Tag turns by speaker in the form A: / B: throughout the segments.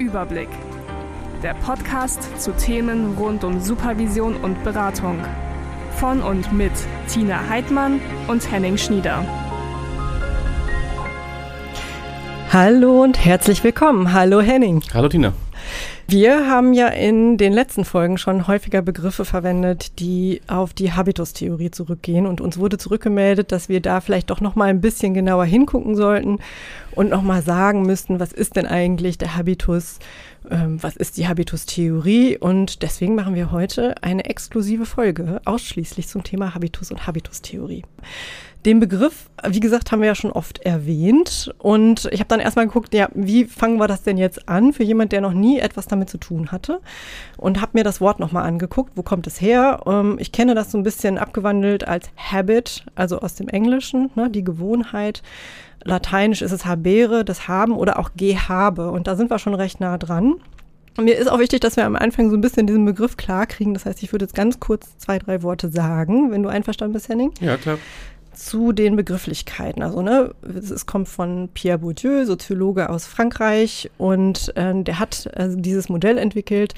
A: Überblick. Der Podcast zu Themen rund um Supervision und Beratung. Von und mit Tina Heidmann und Henning Schnieder.
B: Hallo und herzlich willkommen. Hallo Henning.
C: Hallo Tina.
B: Wir haben ja in den letzten Folgen schon häufiger Begriffe verwendet, die auf die Habitus-Theorie zurückgehen. Und uns wurde zurückgemeldet, dass wir da vielleicht doch noch mal ein bisschen genauer hingucken sollten und noch mal sagen müssten, was ist denn eigentlich der Habitus, was ist die Habitus-Theorie und deswegen machen wir heute eine exklusive Folge ausschließlich zum Thema Habitus und Habitus-Theorie. Den Begriff, wie gesagt, haben wir ja schon oft erwähnt. Und ich habe dann erstmal geguckt, ja, wie fangen wir das denn jetzt an für jemand, der noch nie etwas damit zu tun hatte? Und habe mir das Wort nochmal angeguckt. Wo kommt es her? Ähm, ich kenne das so ein bisschen abgewandelt als Habit, also aus dem Englischen, ne, die Gewohnheit. Lateinisch ist es habere, das Haben oder auch gehabe. Und da sind wir schon recht nah dran. Und mir ist auch wichtig, dass wir am Anfang so ein bisschen diesen Begriff klar kriegen. Das heißt, ich würde jetzt ganz kurz zwei, drei Worte sagen, wenn du einverstanden bist, Henning.
C: Ja, klar
B: zu den Begrifflichkeiten. Also, ne, es kommt von Pierre Bourdieu, Soziologe aus Frankreich, und äh, der hat also dieses Modell entwickelt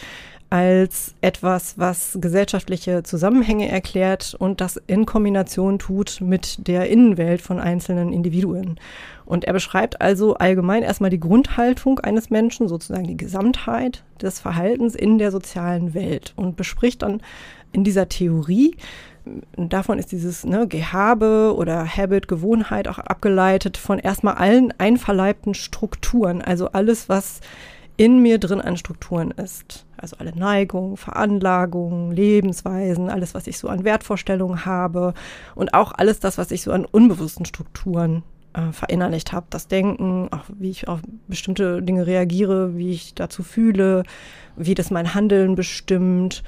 B: als etwas, was gesellschaftliche Zusammenhänge erklärt und das in Kombination tut mit der Innenwelt von einzelnen Individuen. Und er beschreibt also allgemein erstmal die Grundhaltung eines Menschen, sozusagen die Gesamtheit des Verhaltens in der sozialen Welt und bespricht dann in dieser Theorie, davon ist dieses ne, Gehabe oder Habit, Gewohnheit auch abgeleitet von erstmal allen einverleibten Strukturen, also alles, was in mir drin an Strukturen ist. Also alle Neigungen, Veranlagungen, Lebensweisen, alles, was ich so an Wertvorstellungen habe und auch alles das, was ich so an unbewussten Strukturen äh, verinnerlicht habe. Das Denken, auch wie ich auf bestimmte Dinge reagiere, wie ich dazu fühle, wie das mein Handeln bestimmt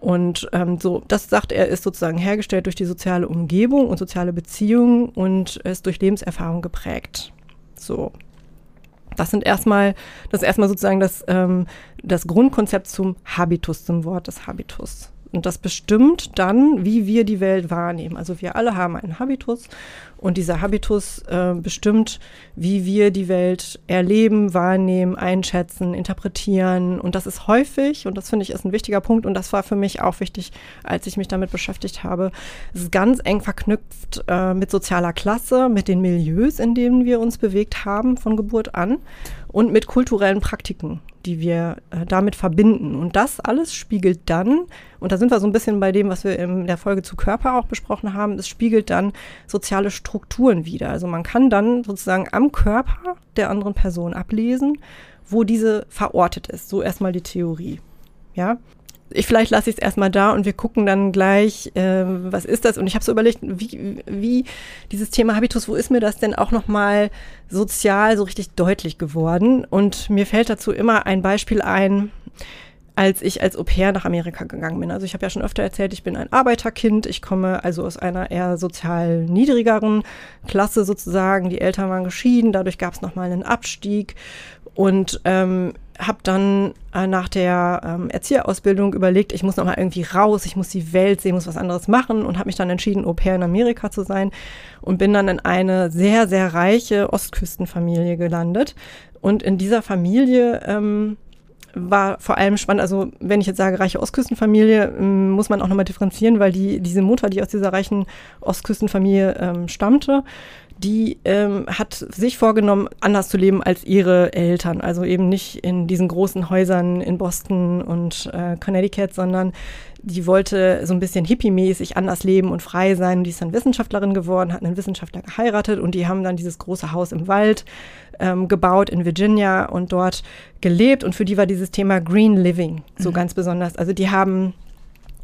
B: und ähm, so, das sagt er, ist sozusagen hergestellt durch die soziale Umgebung und soziale Beziehungen und ist durch Lebenserfahrung geprägt. So. Das sind erstmal, das ist erstmal sozusagen das, ähm, das Grundkonzept zum Habitus, zum Wort des Habitus. Und das bestimmt dann, wie wir die Welt wahrnehmen. Also wir alle haben einen Habitus und dieser Habitus äh, bestimmt, wie wir die Welt erleben, wahrnehmen, einschätzen, interpretieren. Und das ist häufig, und das finde ich ist ein wichtiger Punkt, und das war für mich auch wichtig, als ich mich damit beschäftigt habe, es ist ganz eng verknüpft äh, mit sozialer Klasse, mit den Milieus, in denen wir uns bewegt haben von Geburt an und mit kulturellen Praktiken die wir äh, damit verbinden. Und das alles spiegelt dann, und da sind wir so ein bisschen bei dem, was wir in der Folge zu Körper auch besprochen haben, es spiegelt dann soziale Strukturen wieder. Also man kann dann sozusagen am Körper der anderen Person ablesen, wo diese verortet ist. So erstmal die Theorie. Ja, ich vielleicht lasse ich es erstmal da und wir gucken dann gleich, äh, was ist das? Und ich habe so überlegt, wie, wie dieses Thema Habitus, wo ist mir das denn auch nochmal sozial so richtig deutlich geworden? Und mir fällt dazu immer ein Beispiel ein, als ich als Au pair nach Amerika gegangen bin. Also ich habe ja schon öfter erzählt, ich bin ein Arbeiterkind. Ich komme also aus einer eher sozial niedrigeren Klasse sozusagen. Die Eltern waren geschieden, dadurch gab es nochmal einen Abstieg. Und ähm, habe dann äh, nach der ähm, Erzieherausbildung überlegt, ich muss noch mal irgendwie raus, ich muss die Welt sehen, muss was anderes machen und habe mich dann entschieden, Au pair in Amerika zu sein und bin dann in eine sehr, sehr reiche Ostküstenfamilie gelandet. Und in dieser Familie ähm, war vor allem spannend, also wenn ich jetzt sage reiche Ostküstenfamilie, ähm, muss man auch nochmal differenzieren, weil die, diese Mutter, die aus dieser reichen Ostküstenfamilie ähm, stammte, die ähm, hat sich vorgenommen, anders zu leben als ihre Eltern. Also eben nicht in diesen großen Häusern in Boston und äh, Connecticut, sondern die wollte so ein bisschen hippie-mäßig anders leben und frei sein. Und die ist dann Wissenschaftlerin geworden, hat einen Wissenschaftler geheiratet und die haben dann dieses große Haus im Wald ähm, gebaut in Virginia und dort gelebt. Und für die war dieses Thema Green Living so mhm. ganz besonders. Also die haben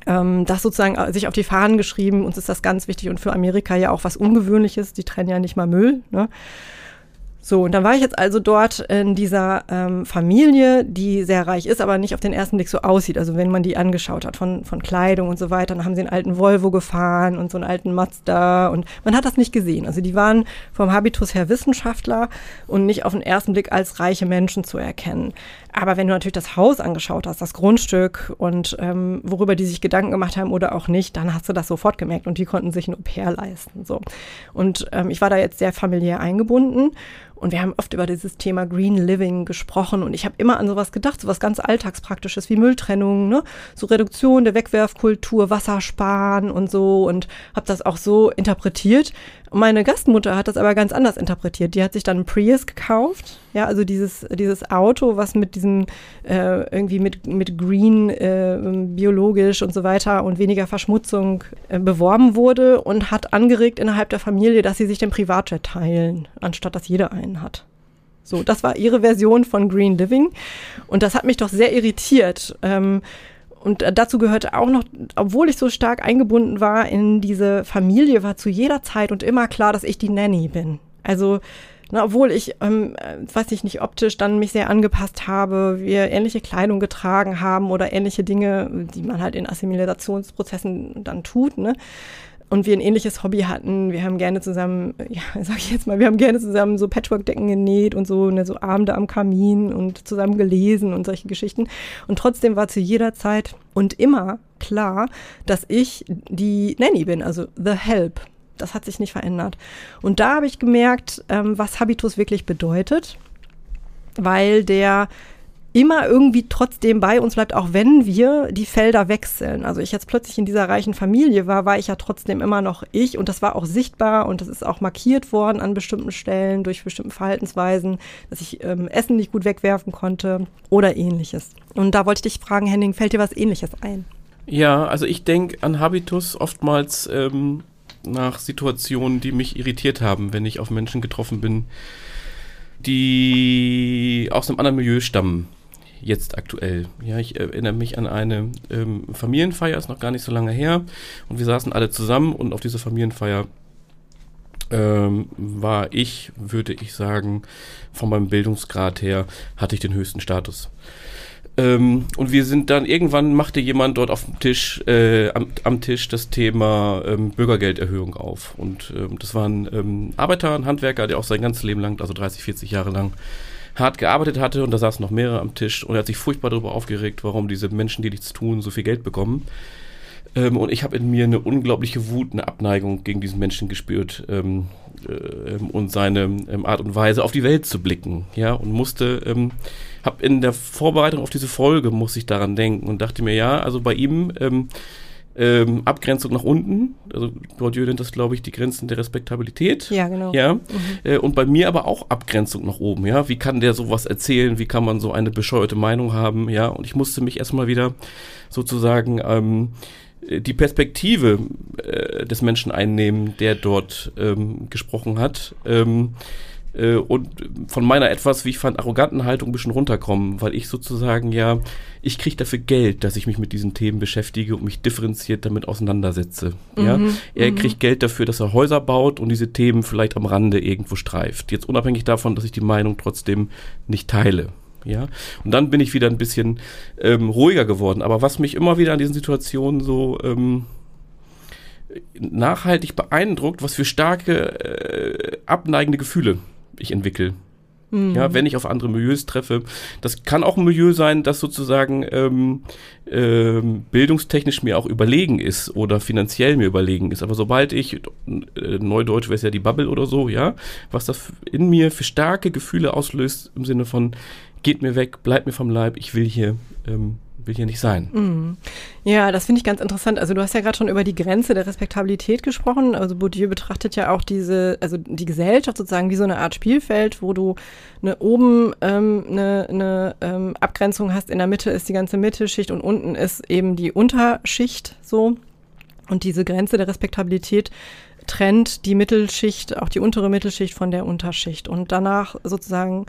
B: ähm, das sozusagen äh, sich auf die Fahnen geschrieben. Uns ist das ganz wichtig und für Amerika ja auch was Ungewöhnliches. Die trennen ja nicht mal Müll. Ne? So, und dann war ich jetzt also dort in dieser ähm, Familie, die sehr reich ist, aber nicht auf den ersten Blick so aussieht. Also wenn man die angeschaut hat von, von Kleidung und so weiter, dann haben sie einen alten Volvo gefahren und so einen alten Mazda und man hat das nicht gesehen. Also die waren vom Habitus her Wissenschaftler und nicht auf den ersten Blick als reiche Menschen zu erkennen. Aber wenn du natürlich das Haus angeschaut hast, das Grundstück und ähm, worüber die sich Gedanken gemacht haben oder auch nicht, dann hast du das sofort gemerkt und die konnten sich ein Au-pair leisten. So. Und ähm, ich war da jetzt sehr familiär eingebunden Und wir haben oft über dieses Thema Green Living gesprochen und ich habe immer an sowas gedacht, sowas ganz Alltagspraktisches wie Mülltrennung, ne? so Reduktion der Wegwerfkultur, Wassersparen und so und habe das auch so interpretiert. Meine Gastmutter hat das aber ganz anders interpretiert. Die hat sich dann Prius gekauft, ja, also dieses, dieses Auto, was mit diesem äh, irgendwie mit, mit Green, äh, biologisch und so weiter und weniger Verschmutzung äh, beworben wurde und hat angeregt innerhalb der Familie, dass sie sich den Privatjet teilen, anstatt dass jeder einen hat. So, das war ihre Version von Green Living. Und das hat mich doch sehr irritiert. Ähm, und dazu gehörte auch noch, obwohl ich so stark eingebunden war in diese Familie, war zu jeder Zeit und immer klar, dass ich die Nanny bin. Also, na, obwohl ich, ähm, äh, weiß ich nicht, optisch dann mich sehr angepasst habe, wir ähnliche Kleidung getragen haben oder ähnliche Dinge, die man halt in Assimilationsprozessen dann tut, ne? Und wir ein ähnliches Hobby hatten. Wir haben gerne zusammen, ja, sag ich jetzt mal, wir haben gerne zusammen so Patchwork-Decken genäht und so, ne, so Abende am Kamin und zusammen gelesen und solche Geschichten. Und trotzdem war zu jeder Zeit und immer klar, dass ich die Nanny bin, also the help. Das hat sich nicht verändert. Und da habe ich gemerkt, ähm, was Habitus wirklich bedeutet, weil der immer irgendwie trotzdem bei uns bleibt, auch wenn wir die Felder wechseln. Also ich jetzt plötzlich in dieser reichen Familie war, war ich ja trotzdem immer noch ich und das war auch sichtbar und das ist auch markiert worden an bestimmten Stellen durch bestimmte Verhaltensweisen, dass ich ähm, Essen nicht gut wegwerfen konnte oder ähnliches. Und da wollte ich dich fragen, Henning, fällt dir was ähnliches ein?
C: Ja, also ich denke an Habitus oftmals ähm, nach Situationen, die mich irritiert haben, wenn ich auf Menschen getroffen bin, die aus einem anderen Milieu stammen jetzt aktuell. Ja, ich erinnere mich an eine ähm, Familienfeier, ist noch gar nicht so lange her. Und wir saßen alle zusammen und auf dieser Familienfeier ähm, war ich, würde ich sagen, von meinem Bildungsgrad her, hatte ich den höchsten Status. Ähm, und wir sind dann, irgendwann machte jemand dort auf dem Tisch, äh, am, am, Tisch das Thema ähm, Bürgergelderhöhung auf. Und ähm, das war ein ähm, Arbeiter, ein Handwerker, der auch sein ganzes Leben lang, also 30, 40 Jahre lang, hart gearbeitet hatte und da saßen noch mehrere am Tisch und er hat sich furchtbar darüber aufgeregt, warum diese Menschen, die nichts tun, so viel Geld bekommen. Ähm, und ich habe in mir eine unglaubliche Wut, eine Abneigung gegen diesen Menschen gespürt ähm, äh, und seine ähm, Art und Weise auf die Welt zu blicken, ja, und musste, ähm, habe in der Vorbereitung auf diese Folge muss ich daran denken und dachte mir, ja, also bei ihm ähm, Abgrenzung nach unten. Also Bourdieu nennt das, glaube ich, die Grenzen der Respektabilität.
B: Ja, genau.
C: Ja. Mhm. Äh, und bei mir aber auch Abgrenzung nach oben. Ja, wie kann der sowas erzählen? Wie kann man so eine bescheuerte Meinung haben? Ja, und ich musste mich erstmal wieder sozusagen ähm, die Perspektive äh, des Menschen einnehmen, der dort ähm, gesprochen hat. Ähm, äh, und von meiner etwas, wie ich fand, arroganten Haltung ein bisschen runterkommen, weil ich sozusagen ja, ich kriege dafür Geld, dass ich mich mit diesen Themen beschäftige und mich differenziert damit auseinandersetze. Mhm, ja? Er mhm. kriegt Geld dafür, dass er Häuser baut und diese Themen vielleicht am Rande irgendwo streift. Jetzt unabhängig davon, dass ich die Meinung trotzdem nicht teile. Ja, und dann bin ich wieder ein bisschen ähm, ruhiger geworden. Aber was mich immer wieder an diesen Situationen so ähm, nachhaltig beeindruckt, was für starke äh, abneigende Gefühle ich entwickle. Mhm. Ja, wenn ich auf andere Milieus treffe. Das kann auch ein Milieu sein, das sozusagen ähm, ähm, bildungstechnisch mir auch überlegen ist oder finanziell mir überlegen ist. Aber sobald ich, äh, Neudeutsch wäre es ja die Bubble oder so, ja, was das in mir für starke Gefühle auslöst im Sinne von, geht mir weg, bleibt mir vom Leib, ich will hier ähm, will hier nicht sein.
B: Mhm. Ja, das finde ich ganz interessant. Also du hast ja gerade schon über die Grenze der Respektabilität gesprochen. Also Bourdieu betrachtet ja auch diese, also die Gesellschaft sozusagen wie so eine Art Spielfeld, wo du eine, oben ähm, eine, eine ähm, Abgrenzung hast, in der Mitte ist die ganze Mittelschicht und unten ist eben die Unterschicht so. Und diese Grenze der Respektabilität trennt die Mittelschicht, auch die untere Mittelschicht von der Unterschicht. Und danach sozusagen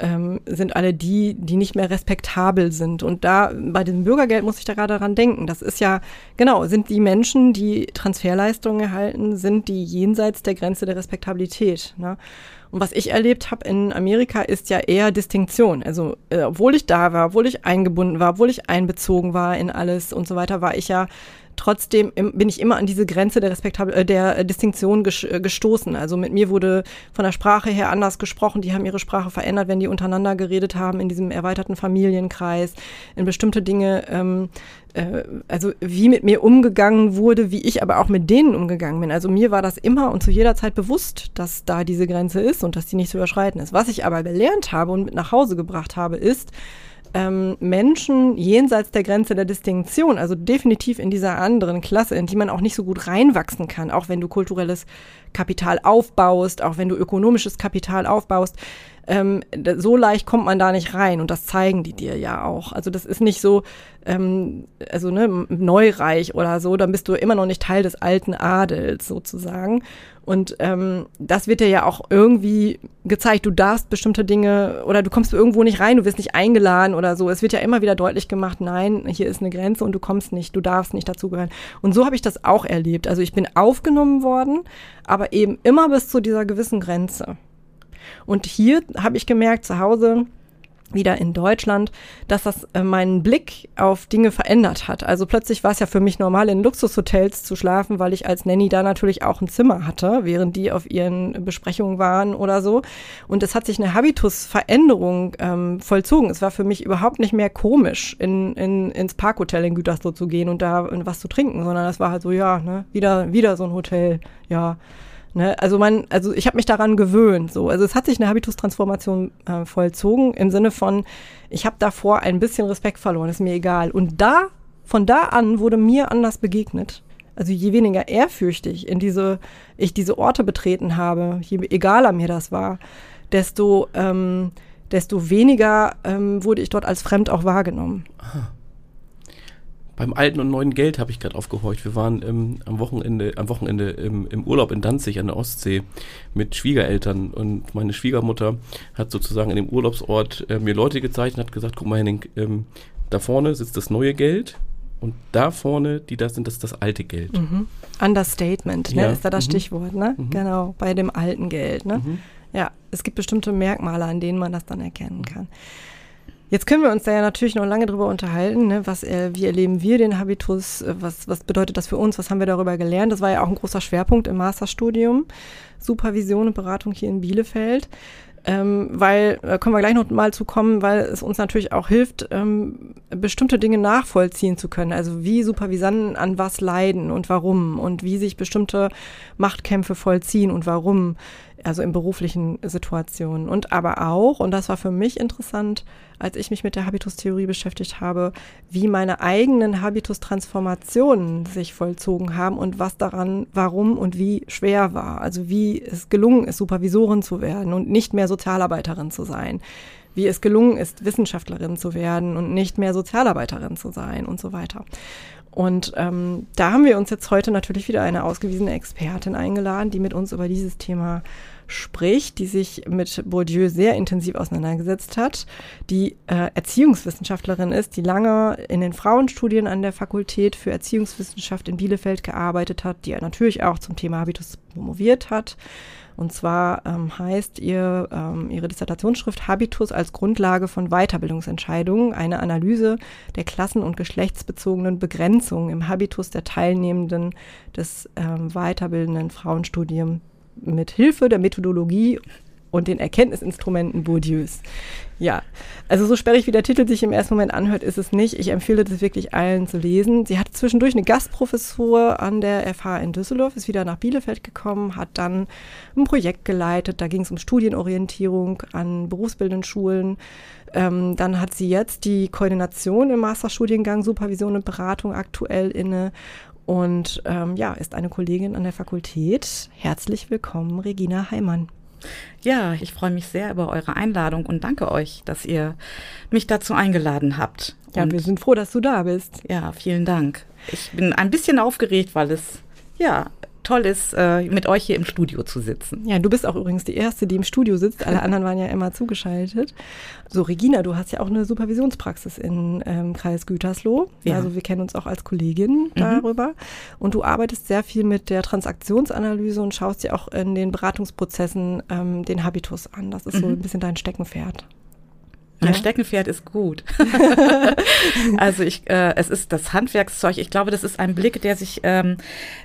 B: ähm, sind alle die, die nicht mehr respektabel sind. Und da bei dem Bürgergeld muss ich da gerade dran denken. Das ist ja, genau, sind die Menschen, die Transferleistungen erhalten, sind die jenseits der Grenze der Respektabilität. Ne? Und was ich erlebt habe in Amerika ist ja eher Distinktion. Also äh, obwohl ich da war, obwohl ich eingebunden war, obwohl ich einbezogen war in alles und so weiter, war ich ja trotzdem bin ich immer an diese Grenze der Respektabel äh, der äh, Distinktion äh, gestoßen. Also mit mir wurde von der Sprache her anders gesprochen. Die haben ihre Sprache verändert, wenn die untereinander geredet haben in diesem erweiterten Familienkreis. In bestimmte Dinge ähm, äh, also wie mit mir umgegangen wurde, wie ich aber auch mit denen umgegangen bin. Also mir war das immer und zu jeder Zeit bewusst, dass da diese Grenze ist und dass die nicht zu überschreiten ist. Was ich aber gelernt habe und mit nach Hause gebracht habe, ist, ähm, Menschen jenseits der Grenze der Distinktion, also definitiv in dieser anderen Klasse, in die man auch nicht so gut reinwachsen kann, auch wenn du kulturelles Kapital aufbaust, auch wenn du ökonomisches Kapital aufbaust, ähm, so leicht kommt man da nicht rein und das zeigen die dir ja auch. Also das ist nicht so, ähm, also ne, Neureich oder so, dann bist du immer noch nicht Teil des alten Adels sozusagen. Und ähm, das wird dir ja auch irgendwie gezeigt, du darfst bestimmte Dinge oder du kommst irgendwo nicht rein, du wirst nicht eingeladen oder so. Es wird ja immer wieder deutlich gemacht, nein, hier ist eine Grenze und du kommst nicht, du darfst nicht dazugehören. Und so habe ich das auch erlebt. Also ich bin aufgenommen worden, aber eben immer bis zu dieser gewissen Grenze. Und hier habe ich gemerkt, zu Hause, wieder in Deutschland, dass das äh, meinen Blick auf Dinge verändert hat. Also plötzlich war es ja für mich normal, in Luxushotels zu schlafen, weil ich als Nanny da natürlich auch ein Zimmer hatte, während die auf ihren Besprechungen waren oder so. Und es hat sich eine Habitusveränderung ähm, vollzogen. Es war für mich überhaupt nicht mehr komisch, in, in, ins Parkhotel in Gütersloh zu gehen und da was zu trinken, sondern es war halt so, ja, ne, wieder, wieder so ein Hotel, ja. Ne? Also man, also ich habe mich daran gewöhnt. So, also es hat sich eine Habitustransformation äh, vollzogen im Sinne von, ich habe davor ein bisschen Respekt verloren, ist mir egal. Und da, von da an wurde mir anders begegnet. Also je weniger ehrfürchtig in diese, ich diese Orte betreten habe, je egaler mir das war, desto, ähm, desto weniger ähm, wurde ich dort als fremd auch wahrgenommen. Aha
C: beim alten und neuen Geld habe ich gerade aufgehorcht. Wir waren ähm, am Wochenende, am Wochenende im, im, Urlaub in Danzig an der Ostsee mit Schwiegereltern und meine Schwiegermutter hat sozusagen in dem Urlaubsort äh, mir Leute gezeigt und hat gesagt, guck mal Henning, ähm, da vorne sitzt das neue Geld und da vorne, die da sind, das ist das alte Geld.
B: Mhm. Understatement, ne, ja. ist da das mhm. Stichwort, ne? Mhm. Genau, bei dem alten Geld, ne? Mhm. Ja, es gibt bestimmte Merkmale, an denen man das dann erkennen kann. Jetzt können wir uns da ja natürlich noch lange drüber unterhalten, ne? was, äh, wie erleben wir den Habitus, äh, was, was bedeutet das für uns, was haben wir darüber gelernt. Das war ja auch ein großer Schwerpunkt im Masterstudium, Supervision und Beratung hier in Bielefeld. Ähm, weil, da können wir gleich noch mal zu kommen, weil es uns natürlich auch hilft, ähm, bestimmte Dinge nachvollziehen zu können. Also wie Supervisanten an was leiden und warum und wie sich bestimmte Machtkämpfe vollziehen und warum also in beruflichen Situationen. Und aber auch, und das war für mich interessant, als ich mich mit der Habitustheorie beschäftigt habe, wie meine eigenen Habitustransformationen sich vollzogen haben und was daran, warum und wie schwer war. Also wie es gelungen ist, Supervisorin zu werden und nicht mehr Sozialarbeiterin zu sein. Wie es gelungen ist, Wissenschaftlerin zu werden und nicht mehr Sozialarbeiterin zu sein und so weiter. Und ähm, da haben wir uns jetzt heute natürlich wieder eine ausgewiesene Expertin eingeladen, die mit uns über dieses Thema spricht, die sich mit Bourdieu sehr intensiv auseinandergesetzt hat, die äh, Erziehungswissenschaftlerin ist, die lange in den Frauenstudien an der Fakultät für Erziehungswissenschaft in Bielefeld gearbeitet hat, die natürlich auch zum Thema Habitus promoviert hat. Und zwar ähm, heißt ihr, ähm, ihre Dissertationsschrift Habitus als Grundlage von Weiterbildungsentscheidungen, eine Analyse der klassen- und geschlechtsbezogenen Begrenzungen im Habitus der Teilnehmenden des ähm, weiterbildenden Frauenstudiums mit Hilfe der Methodologie und den Erkenntnisinstrumenten Bourdieus. Ja, also so sperrig wie der Titel sich im ersten Moment anhört, ist es nicht. Ich empfehle das wirklich allen zu lesen. Sie hat zwischendurch eine Gastprofessur an der FH in Düsseldorf, ist wieder nach Bielefeld gekommen, hat dann ein Projekt geleitet. Da ging es um Studienorientierung an berufsbildenden Schulen. Ähm, dann hat sie jetzt die Koordination im Masterstudiengang Supervision und Beratung aktuell inne und ähm, ja, ist eine Kollegin an der Fakultät. Herzlich willkommen, Regina Heimann.
D: Ja, ich freue mich sehr über eure Einladung und danke euch, dass ihr mich dazu eingeladen habt.
B: Ja,
D: und
B: wir sind froh, dass du da bist.
D: Ja, vielen Dank. Ich bin ein bisschen aufgeregt, weil es ja toll ist, äh, mit euch hier im Studio zu sitzen.
B: Ja, du bist auch übrigens die Erste, die im Studio sitzt. Alle anderen waren ja immer zugeschaltet. So, Regina, du hast ja auch eine Supervisionspraxis in ähm, Kreis Gütersloh. Ja. Also wir kennen uns auch als Kollegin mhm. darüber. Und du arbeitest sehr viel mit der Transaktionsanalyse und schaust dir auch in den Beratungsprozessen ähm, den Habitus an. Das ist mhm. so ein bisschen dein Steckenpferd.
D: Mein
B: Ja.
D: Steckenpferd ist gut. also ich, äh, es ist das Handwerkszeug. Ich glaube, das ist ein Blick, der sich ähm,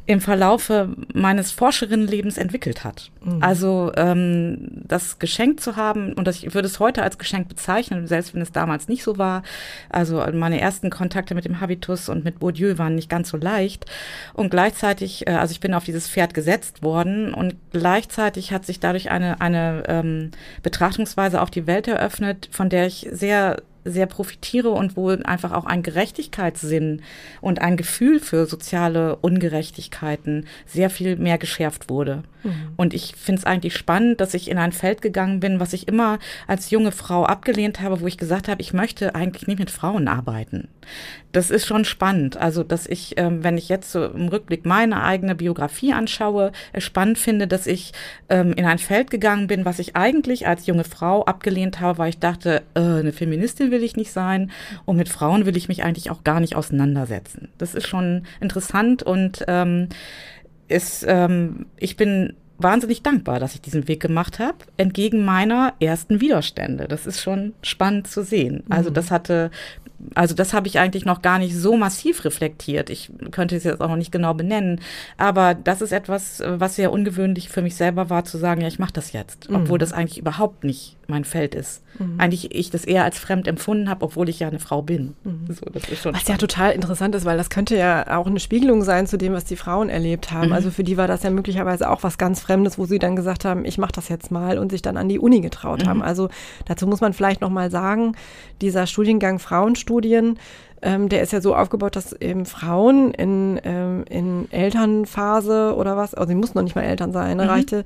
D: im Verlaufe meines Forscherinnenlebens entwickelt hat. Also ähm, das Geschenk zu haben, und das, ich würde es heute als Geschenk bezeichnen, selbst wenn es damals nicht so war. Also meine ersten Kontakte mit dem Habitus und mit Bourdieu waren nicht ganz so leicht. Und gleichzeitig, äh, also ich bin auf dieses Pferd gesetzt worden und gleichzeitig hat sich dadurch eine, eine ähm, Betrachtungsweise auf die Welt eröffnet, von der ich sehr sehr profitiere und wo einfach auch ein Gerechtigkeitssinn und ein Gefühl für soziale Ungerechtigkeiten sehr viel mehr geschärft wurde. Und ich finde es eigentlich spannend, dass ich in ein Feld gegangen bin, was ich immer als junge Frau abgelehnt habe, wo ich gesagt habe, ich möchte eigentlich nicht mit Frauen arbeiten. Das ist schon spannend. Also, dass ich, ähm, wenn ich jetzt so im Rückblick meine eigene Biografie anschaue, spannend finde, dass ich ähm, in ein Feld gegangen bin, was ich eigentlich als junge Frau abgelehnt habe, weil ich dachte, äh, eine Feministin will ich nicht sein und mit Frauen will ich mich eigentlich auch gar nicht auseinandersetzen. Das ist schon interessant und ähm, ist, ähm, ich bin wahnsinnig dankbar, dass ich diesen Weg gemacht habe, entgegen meiner ersten Widerstände. Das ist schon spannend zu sehen. Also das hatte, also das habe ich eigentlich noch gar nicht so massiv reflektiert. Ich könnte es jetzt auch noch nicht genau benennen, aber das ist etwas, was sehr ungewöhnlich für mich selber war, zu sagen, ja, ich mache das jetzt, obwohl das eigentlich überhaupt nicht mein Feld ist. Eigentlich ich das eher als fremd empfunden habe, obwohl ich ja eine Frau bin. So, das ist schon
B: Was ja total interessant ist, weil das könnte ja auch eine Spiegelung sein zu dem, was die Frauen erlebt haben. Also für die war das ja möglicherweise auch was ganz Fremdes, wo sie dann gesagt haben, ich mache das jetzt mal und sich dann an die Uni getraut haben. Also dazu muss man vielleicht noch mal sagen, dieser Studiengang Frauenstudien, ähm, der ist ja so aufgebaut, dass eben Frauen in, ähm, in Elternphase oder was, also sie mussten noch nicht mal Eltern sein, ne, reichte,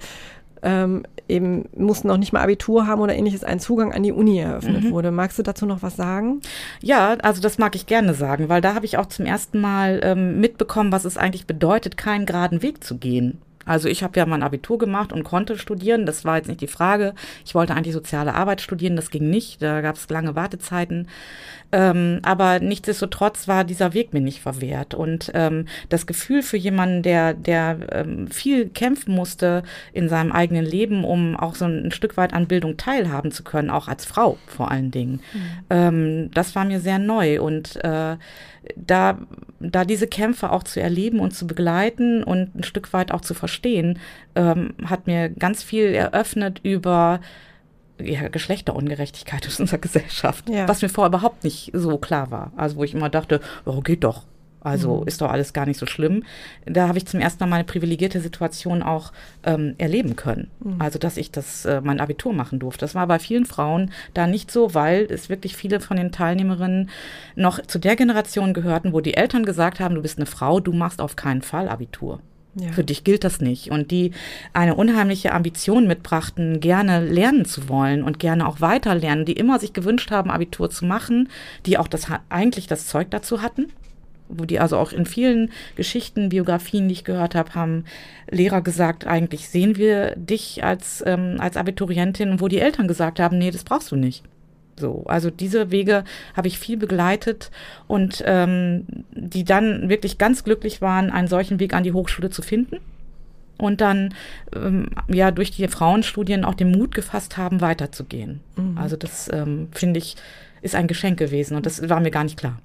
B: ähm, eben mussten noch nicht mal Abitur haben oder ähnliches, ein Zugang an die Uni eröffnet wurde. Magst du dazu noch was sagen?
D: Ja, also das mag ich gerne sagen, weil da habe ich auch zum ersten Mal ähm, mitbekommen, was es eigentlich bedeutet, keinen geraden Weg zu gehen. Also ich habe ja mein Abitur gemacht und konnte studieren, das war jetzt nicht die Frage. Ich wollte eigentlich soziale Arbeit studieren, das ging nicht, da gab es lange Wartezeiten. Ähm, aber nichtsdestotrotz war dieser Weg mir nicht verwehrt. Und ähm, das Gefühl für jemanden, der, der ähm, viel kämpfen musste in seinem eigenen Leben, um auch so ein, Stück weit an Bildung teilhaben zu können, auch als Frau vor allen Dingen, ähm, das war mir sehr neu. Und äh, da, da diese Kämpfe auch zu erleben und zu begleiten und ein Stück weit auch zu verstehen, ähm, hat mir ganz viel eröffnet über ja, Geschlechterungerechtigkeit in unserer Gesellschaft,
B: Ja.
D: was mir vorher überhaupt nicht so klar war. Also wo ich immer dachte, oh, geht doch. Also ist doch alles gar nicht so schlimm. Da habe ich zum ersten Mal meine privilegierte Situation auch ähm, erleben können. Also dass ich das äh, mein Abitur machen durfte. Das war bei vielen Frauen da nicht so, weil es wirklich viele von den Teilnehmerinnen noch zu der Generation gehörten, wo die Eltern gesagt haben, du bist eine Frau, du machst auf keinen Fall Abitur.
B: Ja.
D: Für dich gilt das nicht. Und die eine unheimliche Ambition mitbrachten, gerne lernen zu wollen und gerne auch weiter lernen, die immer sich gewünscht haben, Abitur zu machen, die auch das eigentlich das Zeug dazu hatten. Wo die also auch in vielen Geschichten, Biografien, die ich gehört habe, haben Lehrer gesagt, eigentlich sehen wir dich als, ähm, als Abiturientin, wo die Eltern gesagt haben, nee, das brauchst du nicht. So, also diese Wege habe ich viel begleitet und ähm, die dann wirklich ganz glücklich waren, einen solchen Weg an die Hochschule zu finden und dann ähm, ja durch die Frauenstudien auch den Mut gefasst haben, weiterzugehen. Also das ähm, finde ich ist ein Geschenk gewesen und das war mir gar nicht klar.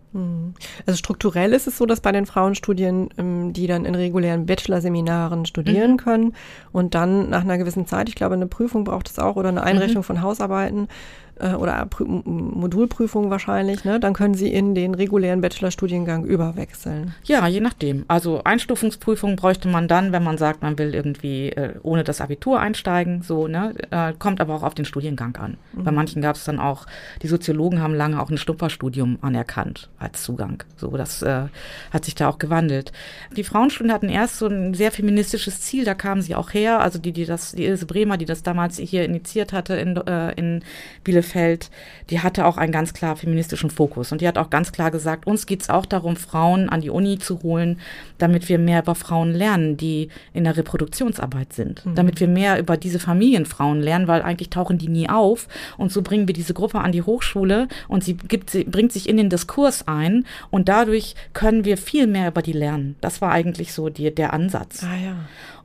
B: Also strukturell ist es so, dass bei den Frauenstudien, ähm, die dann in regulären Bachelorseminaren studieren
D: Mhm.
B: können und dann nach einer gewissen Zeit, ich glaube, eine Prüfung braucht es auch oder eine Einrechnung
D: Mhm.
B: von Hausarbeiten äh, oder Prü M- Modulprüfung wahrscheinlich, ne? dann können sie in den regulären Bachelorstudiengang überwechseln.
D: Ja, je nachdem. Also Einstufungsprüfung bräuchte man dann, wenn man sagt, man will irgendwie äh, ohne das Abitur einsteigen, so, ne? Äh, kommt aber auch auf den Studiengang an. Bei manchen gab es dann auch, die Soziologen haben lange auch ein Schnupperstudium anerkannt als Zugang. So, das äh, hat sich da auch gewandelt. Die Frauenstudien hatten erst so ein sehr feministisches Ziel, da kamen sie auch her, also die, die das, die Ilse Bremer, die das damals hier initiiert hatte in, äh, in Bielefeld, die hatte auch einen ganz klar feministischen Fokus und die hat auch ganz klar gesagt, uns geht's auch darum, Frauen an die Uni zu holen, damit wir mehr über Frauen lernen, die in der Reproduktionsarbeit sind, damit wir mehr über diese Familienfrauen lernen, weil eigentlich tauchen die nie auf und so bringen wir diese Gruppe an die Hochschule und sie gibt sie bringt sich in den Diskurs ein und dadurch können wir viel mehr über die lernen. Das war eigentlich so die, der Ansatz.
B: Ah ja.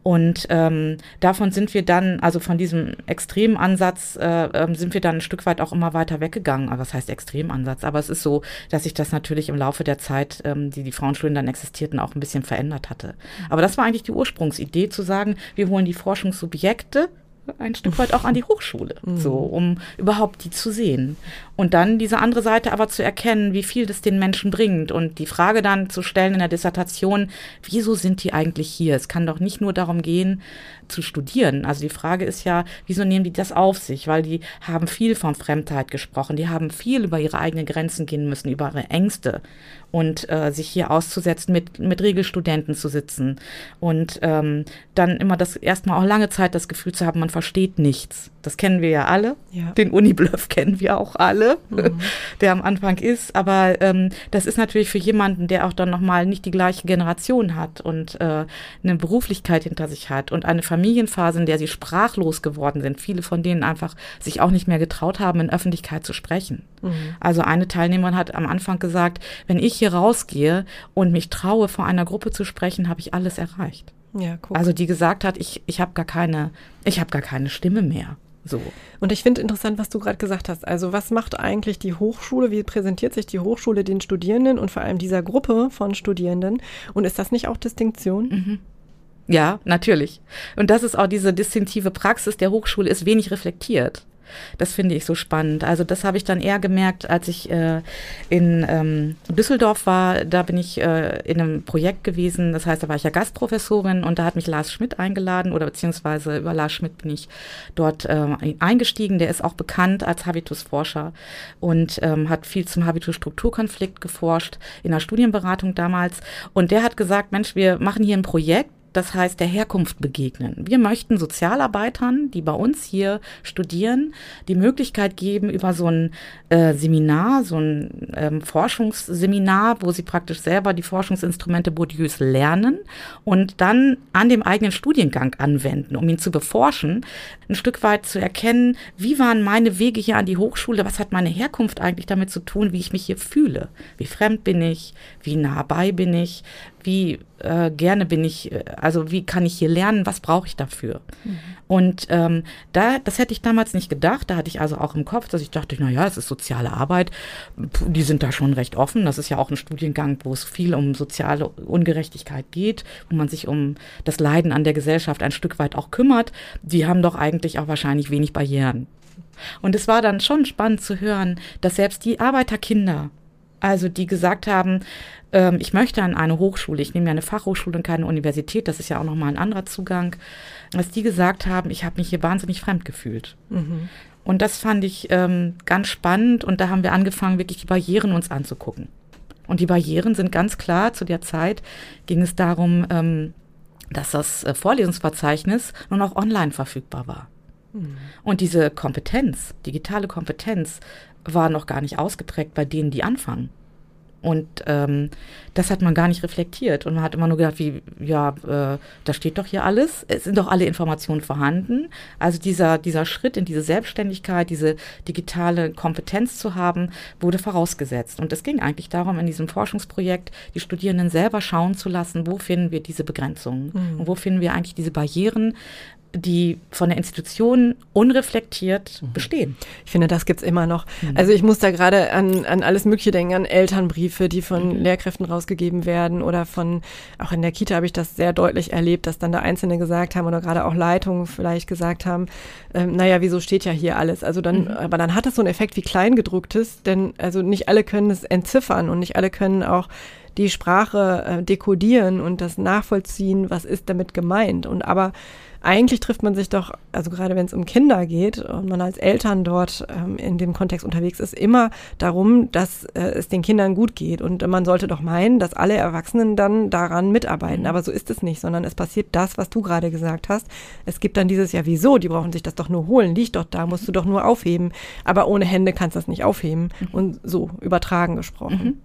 D: Und ähm, davon sind wir dann, also von diesem Extremansatz, äh, äh, sind wir dann ein Stück weit auch immer weiter weggegangen. Aber was heißt Extremansatz? Aber es ist so, dass sich das natürlich im Laufe der Zeit, ähm, die die Frauenschulen dann existierten, auch ein bisschen verändert hatte. Aber das war eigentlich die Ursprungsidee, zu sagen, wir holen die Forschungssubjekte ein Stück weit auch an die Hochschule, mhm. so um überhaupt die zu sehen. Und dann diese andere Seite aber zu erkennen, wie viel das den Menschen bringt und die Frage dann zu stellen in der Dissertation, wieso sind die eigentlich hier? Es kann doch nicht nur darum gehen, zu studieren. Also die Frage ist ja, wieso nehmen die das auf sich? Weil die haben viel von Fremdheit gesprochen, die haben viel über ihre eigenen Grenzen gehen müssen, über ihre Ängste und äh, sich hier auszusetzen, mit, mit Regelstudenten zu sitzen und ähm, dann immer das erstmal auch lange Zeit das Gefühl zu haben, man versteht nichts. Das kennen wir ja alle. Ja. Den Unibluff kennen wir auch alle, mhm. der am Anfang ist. Aber ähm, das ist natürlich für jemanden, der auch dann nochmal nicht die gleiche Generation hat und äh, eine Beruflichkeit hinter sich hat und eine Familienphase, in der sie sprachlos geworden sind. Viele von denen einfach sich auch nicht mehr getraut haben, in Öffentlichkeit zu sprechen. Mhm. Also eine Teilnehmerin hat am Anfang gesagt, wenn ich hier rausgehe und mich traue, vor einer Gruppe zu sprechen, habe ich alles erreicht. Ja, cool. Also die gesagt hat, ich, ich habe gar keine, ich habe gar keine Stimme mehr. So.
B: Und ich finde interessant, was du gerade gesagt hast. Also was macht eigentlich die Hochschule? Wie präsentiert sich die Hochschule den Studierenden und vor allem dieser Gruppe von Studierenden? Und ist das nicht auch Distinktion? Mhm.
D: Ja, natürlich. Und das ist auch diese distinktive Praxis der Hochschule, ist wenig reflektiert. Das finde ich so spannend. Also das habe ich dann eher gemerkt, als ich äh, in ähm, Düsseldorf war. Da bin ich äh, in einem Projekt gewesen. Das heißt, da war ich ja Gastprofessorin und da hat mich Lars Schmidt eingeladen oder beziehungsweise über Lars Schmidt bin ich dort äh, eingestiegen. Der ist auch bekannt als Habitusforscher und ähm, hat viel zum Habitus-Strukturkonflikt geforscht in der Studienberatung damals. Und der hat gesagt, Mensch, wir machen hier ein Projekt das heißt der Herkunft begegnen. Wir möchten Sozialarbeitern, die bei uns hier studieren, die Möglichkeit geben, über so ein äh, Seminar, so ein ähm, Forschungsseminar, wo sie praktisch selber die Forschungsinstrumente Bourdieus lernen und dann an dem eigenen Studiengang anwenden, um ihn zu beforschen, ein Stück weit zu erkennen, wie waren meine Wege hier an die Hochschule, was hat meine Herkunft eigentlich damit zu tun, wie ich mich hier fühle, wie fremd bin ich, wie nah bei bin ich, wie äh, gerne bin ich, äh, also wie kann ich hier lernen, was brauche ich dafür? Mhm. Und ähm, da, das hätte ich damals nicht gedacht. Da hatte ich also auch im Kopf, dass ich dachte, na ja, es ist soziale Arbeit. Die sind da schon recht offen. Das ist ja auch ein Studiengang, wo es viel um soziale Ungerechtigkeit geht, wo man sich um das Leiden an der Gesellschaft ein Stück weit auch kümmert. Die haben doch eigentlich auch wahrscheinlich wenig Barrieren. Und es war dann schon spannend zu hören, dass selbst die Arbeiterkinder, also die gesagt haben, ähm, ich möchte an eine Hochschule, ich nehme ja eine Fachhochschule und keine Universität, das ist ja auch nochmal ein anderer Zugang, dass die gesagt haben, ich habe mich hier wahnsinnig fremd gefühlt. Mhm. Und das fand ich ähm, ganz spannend und da haben wir angefangen, wirklich die Barrieren uns anzugucken. Und die Barrieren sind ganz klar, zu der Zeit ging es darum, ähm, dass das äh, Vorlesungsverzeichnis nur noch online verfügbar war. Mhm. Und diese Kompetenz, digitale Kompetenz, war noch gar nicht ausgeprägt bei denen, die anfangen. Und ähm, das hat man gar nicht reflektiert. Und man hat immer nur gedacht, wie, ja, äh, da steht doch hier alles. Es sind doch alle Informationen vorhanden. Also dieser, dieser Schritt in diese Selbstständigkeit, diese digitale Kompetenz zu haben, wurde vorausgesetzt. Und es ging eigentlich darum, in diesem Forschungsprojekt die Studierenden selber schauen zu lassen, wo finden wir diese Begrenzungen mhm. und wo finden wir eigentlich diese Barrieren, die von der Institution unreflektiert mhm. bestehen.
B: Ich finde, das gibt's immer noch. Mhm. Also ich muss da gerade an, an alles Mögliche denken, an Elternbriefe, die von mhm. Lehrkräften rausgegeben werden oder von, auch in der Kita habe ich das sehr deutlich erlebt, dass dann da Einzelne gesagt haben oder gerade auch Leitungen vielleicht gesagt haben, ähm, naja, wieso steht ja hier alles? Also dann, mhm. aber dann hat das so einen Effekt wie Kleingedrucktes, denn also nicht alle können es entziffern und nicht alle können auch die Sprache äh, dekodieren und das nachvollziehen, was ist damit gemeint. Und aber eigentlich trifft man sich doch, also gerade wenn es um Kinder geht und man als Eltern dort ähm, in dem Kontext unterwegs ist, immer darum, dass äh, es den Kindern gut geht. Und man sollte doch meinen, dass alle Erwachsenen dann daran mitarbeiten. Aber so ist es nicht, sondern es passiert das, was du gerade gesagt hast. Es gibt dann dieses, ja, wieso? Die brauchen sich das doch nur holen, liegt doch da, musst du doch nur aufheben. Aber ohne Hände kannst du das nicht aufheben. Mhm. Und so übertragen gesprochen. Mhm.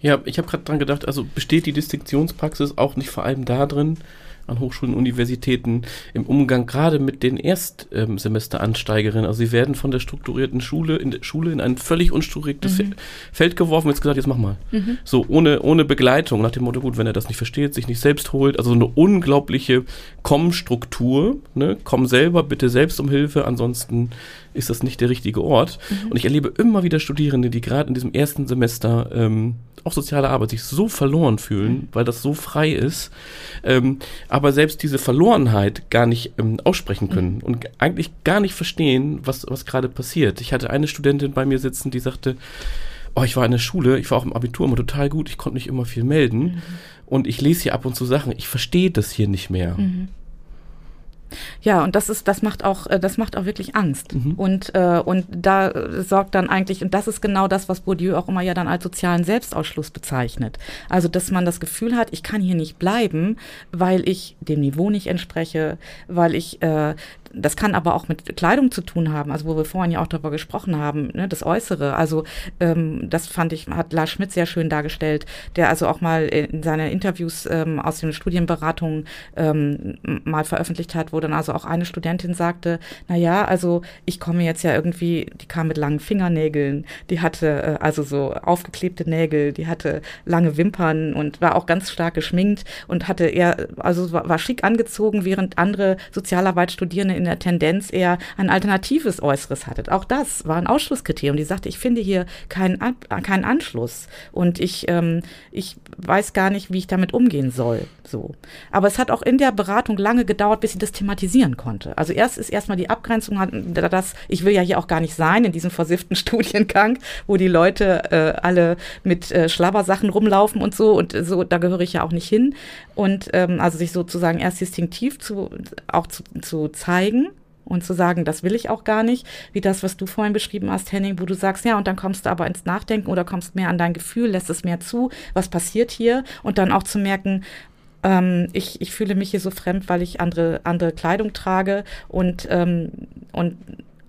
C: Ja, ich habe gerade dran gedacht, also besteht die Distinktionspraxis auch nicht vor allem darin, an Hochschulen, Universitäten im Umgang gerade mit den Erstsemesteransteigerinnen. Also sie werden von der strukturierten Schule in Schule in ein völlig unstrukturiertes mhm. Feld geworfen jetzt gesagt, jetzt mach mal. Mhm. So ohne, ohne Begleitung, nach dem Motto, gut, wenn er das nicht versteht, sich nicht selbst holt, also eine unglaubliche Komm-Struktur, ne? komm selber, bitte selbst um Hilfe, ansonsten ist das nicht der richtige Ort. Mhm. Und ich erlebe immer wieder Studierende, die gerade in diesem ersten Semester ähm, auch soziale Arbeit sich so verloren fühlen, mhm. weil das so frei ist, ähm, aber selbst diese Verlorenheit gar nicht ähm, aussprechen können mhm. und eigentlich gar nicht verstehen, was, was gerade passiert. Ich hatte eine Studentin bei mir sitzen, die sagte, oh, ich war in der Schule, ich war auch im Abitur immer total gut, ich konnte nicht immer viel melden mhm. und ich lese hier ab und zu Sachen, ich verstehe das hier nicht mehr. Mhm.
D: Ja, und das ist, das macht auch, äh, das macht auch wirklich Angst. Mhm. Und, äh, und da sorgt dann eigentlich, und das ist genau das, was Bourdieu auch immer ja dann als sozialen Selbstausschluss bezeichnet. Also, dass man das Gefühl hat, ich kann hier nicht bleiben, weil ich dem Niveau nicht entspreche, weil ich äh, das kann aber auch mit Kleidung zu tun haben, also wo wir vorhin ja auch darüber gesprochen haben, ne, das Äußere. Also ähm, das fand ich, hat Lars Schmidt sehr schön dargestellt, der also auch mal in seine Interviews ähm, aus den Studienberatungen ähm, mal veröffentlicht hat, wo dann also auch eine Studentin sagte, na ja, also ich komme jetzt ja irgendwie, die kam mit langen Fingernägeln, die hatte äh, also so aufgeklebte Nägel, die hatte lange Wimpern und war auch ganz stark geschminkt und hatte eher, also war, war schick angezogen, während andere Sozialarbeitsstudierende in der Tendenz eher ein alternatives Äußeres hattet. Auch das war ein Ausschlusskriterium. Die sagte, ich finde hier keinen, keinen Anschluss und ich, ähm, ich weiß gar nicht, wie ich damit umgehen soll. So. Aber es hat auch in der Beratung lange gedauert, bis sie das thematisieren konnte. Also erst ist erstmal die Abgrenzung, dass ich will ja hier auch gar nicht sein in diesem versifften Studiengang, wo die Leute äh, alle mit äh, Schlabbersachen rumlaufen und so und so, da gehöre ich ja auch nicht hin. Und ähm, also sich sozusagen erst distinktiv zu, auch zu, zu zeigen, zeigen und zu sagen, das will ich auch gar nicht, wie das, was du vorhin beschrieben hast, Henning, wo du sagst, ja, und dann kommst du aber ins Nachdenken oder kommst mehr an dein Gefühl, lässt es mehr zu, was passiert hier? Und dann auch zu merken, ähm, ich, ich fühle mich hier so fremd, weil ich andere, andere Kleidung trage und, ähm, und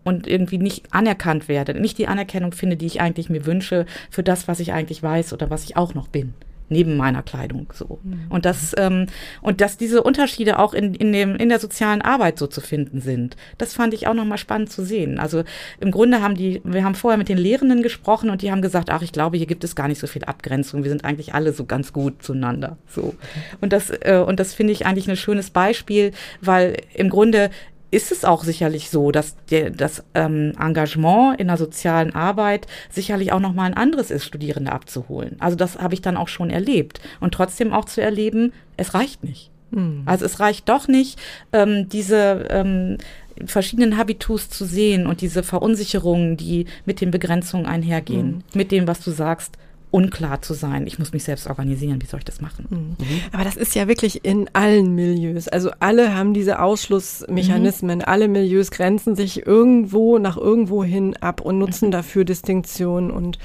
D: und irgendwie nicht anerkannt werde, nicht die Anerkennung finde, die ich eigentlich mir wünsche für das, was ich eigentlich weiß oder was ich auch noch bin neben meiner Kleidung so. Mhm. Und das ähm, und dass diese Unterschiede auch in, in dem in der sozialen Arbeit so zu finden sind, das fand ich auch noch mal spannend zu sehen. Also im Grunde haben die, wir haben vorher mit den Lehrenden gesprochen und die haben gesagt, ach, ich glaube, hier gibt es gar nicht so viel Abgrenzung. Wir sind eigentlich alle so ganz gut zueinander. So und das äh, und das finde ich eigentlich ein schönes Beispiel, weil im Grunde ist es auch sicherlich so, dass der, das ähm, Engagement in der sozialen Arbeit sicherlich auch nochmal ein anderes ist, Studierende abzuholen. Also das habe ich dann auch schon erlebt. Und trotzdem auch zu erleben, es reicht nicht. Mhm. Also es reicht doch nicht, ähm, diese ähm, verschiedenen Habitus zu sehen und diese Verunsicherungen, die mit den Begrenzungen einhergehen, mhm. mit dem, was du sagst, unklar zu sein. Ich muss mich selbst organisieren. Wie soll ich das machen? Mhm.
B: mhm. Aber das ist ja wirklich in allen Milieus. Also alle haben diese Ausschlussmechanismen. Mhm. Alle Milieus grenzen sich irgendwo nach irgendwo hin ab und nutzen mhm. dafür Distinktionen und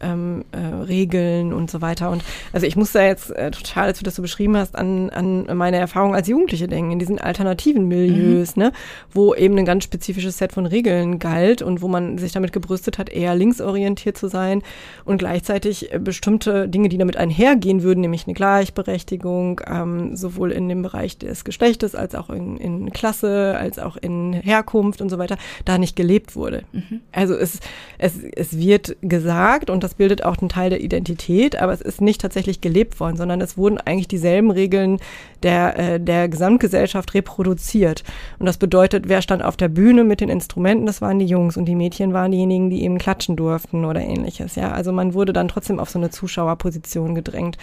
B: ähm, äh, Regeln und so weiter. Und also ich muss da jetzt äh, total, als du das so beschrieben hast, an, an meine Erfahrung als Jugendliche denken, in diesen alternativen Milieus, mhm. ne, wo eben ein ganz spezifisches Set von Regeln galt und wo man sich damit gebrüstet hat, eher linksorientiert zu sein und gleichzeitig äh, bestimmte Dinge, die damit einhergehen würden, nämlich eine Gleichberechtigung, ähm, sowohl in dem Bereich des Geschlechtes als auch in, in Klasse, als auch in Herkunft und so weiter, da nicht gelebt wurde. Mhm. Also es, es, es wird gesagt und das das bildet auch einen Teil der Identität, aber es ist nicht tatsächlich gelebt worden, sondern es wurden eigentlich dieselben Regeln der, äh, der Gesamtgesellschaft reproduziert. Und das bedeutet, wer stand auf der Bühne mit den Instrumenten, das waren die Jungs und die Mädchen waren diejenigen, die eben klatschen durften oder ähnliches. Ja, also man wurde dann trotzdem auf so eine Zuschauerposition gedrängt.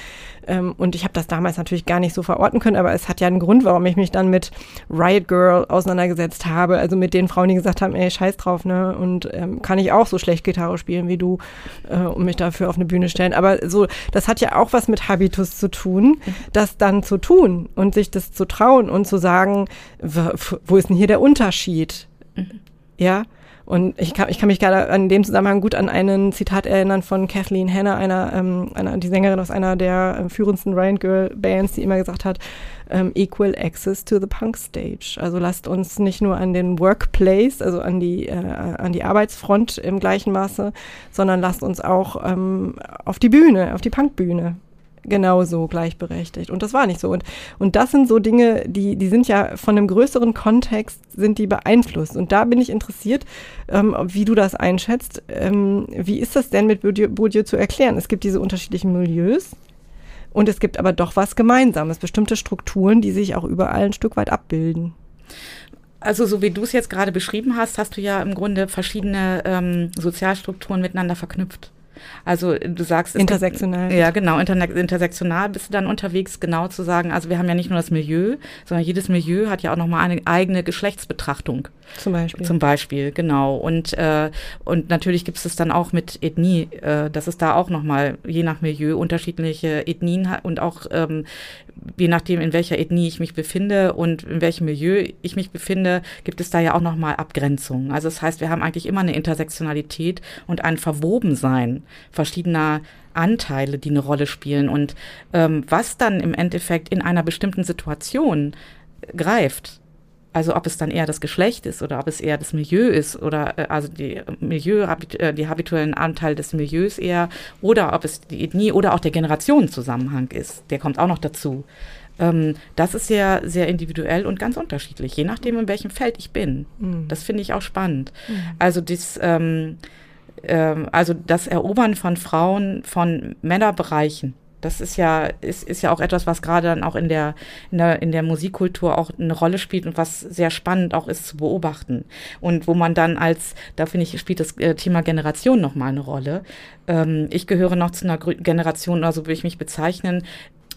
B: Ähm, und ich habe das damals natürlich gar nicht so verorten können, aber es hat ja einen Grund, warum ich mich dann mit Riot Girl auseinandergesetzt habe. Also mit den Frauen, die gesagt haben, ey, scheiß drauf, ne? Und ähm, kann ich auch so schlecht Gitarre spielen wie du äh, und mich dafür auf eine Bühne stellen. Aber so, das hat ja auch was mit Habitus zu tun, das dann zu tun und sich das zu trauen und zu sagen, wo ist denn hier der Unterschied? Mhm. Ja. Und ich kann, ich kann mich gerade an dem Zusammenhang gut an einen Zitat erinnern von Kathleen Hanna, einer, ähm, einer die Sängerin aus einer der äh, führendsten Ryan Girl Bands, die immer gesagt hat, ähm, equal access to the punk stage. Also lasst uns nicht nur an den Workplace, also an die, äh, an die Arbeitsfront im gleichen Maße, sondern lasst uns auch ähm, auf die Bühne, auf die Punkbühne genauso gleichberechtigt. Und das war nicht so. Und, und das sind so Dinge, die, die sind ja von einem größeren Kontext, sind die beeinflusst. Und da bin ich interessiert, ähm, wie du das einschätzt. Ähm, wie ist das denn mit Bourdieu, zu erklären? Es gibt diese unterschiedlichen Milieus. Und es gibt aber doch was Gemeinsames, bestimmte Strukturen, die sich auch überall ein Stück weit abbilden.
D: Also so wie du es jetzt gerade beschrieben hast, hast du ja im Grunde verschiedene ähm, Sozialstrukturen miteinander verknüpft. Also du sagst
B: intersektional.
D: Gibt, ja, genau, inter, intersektional bist du dann unterwegs, genau zu sagen, also wir haben ja nicht nur das Milieu, sondern jedes Milieu hat ja auch nochmal eine eigene Geschlechtsbetrachtung.
B: Zum Beispiel.
D: Zum Beispiel, genau. Und, äh, und natürlich gibt es dann auch mit Ethnie, äh, dass es da auch nochmal, je nach Milieu, unterschiedliche Ethnien und auch ähm, je nachdem, in welcher Ethnie ich mich befinde und in welchem Milieu ich mich befinde, gibt es da ja auch nochmal Abgrenzungen. Also das heißt, wir haben eigentlich immer eine Intersektionalität und ein Verwobensein verschiedener Anteile, die eine Rolle spielen. Und ähm, was dann im Endeffekt in einer bestimmten Situation greift, also ob es dann eher das Geschlecht ist oder ob es eher das Milieu ist oder äh, also die Milieu, äh, die habituellen Anteil des Milieus eher oder ob es die Ethnie oder auch der Generationenzusammenhang ist. Der kommt auch noch dazu. Ähm, das ist ja sehr individuell und ganz unterschiedlich, je nachdem, in welchem Feld ich bin. Mhm. Das finde ich auch spannend. Mhm. Also das, ähm, ähm, also das Erobern von Frauen von Männerbereichen das ist ja, ist, ist ja auch etwas, was gerade dann auch in der, in der, in der Musikkultur auch eine Rolle spielt und was sehr spannend auch ist zu beobachten. Und wo man dann als, da finde ich, spielt das äh, Thema Generation nochmal eine Rolle. Ähm, ich gehöre noch zu einer Generation, also würde ich mich bezeichnen,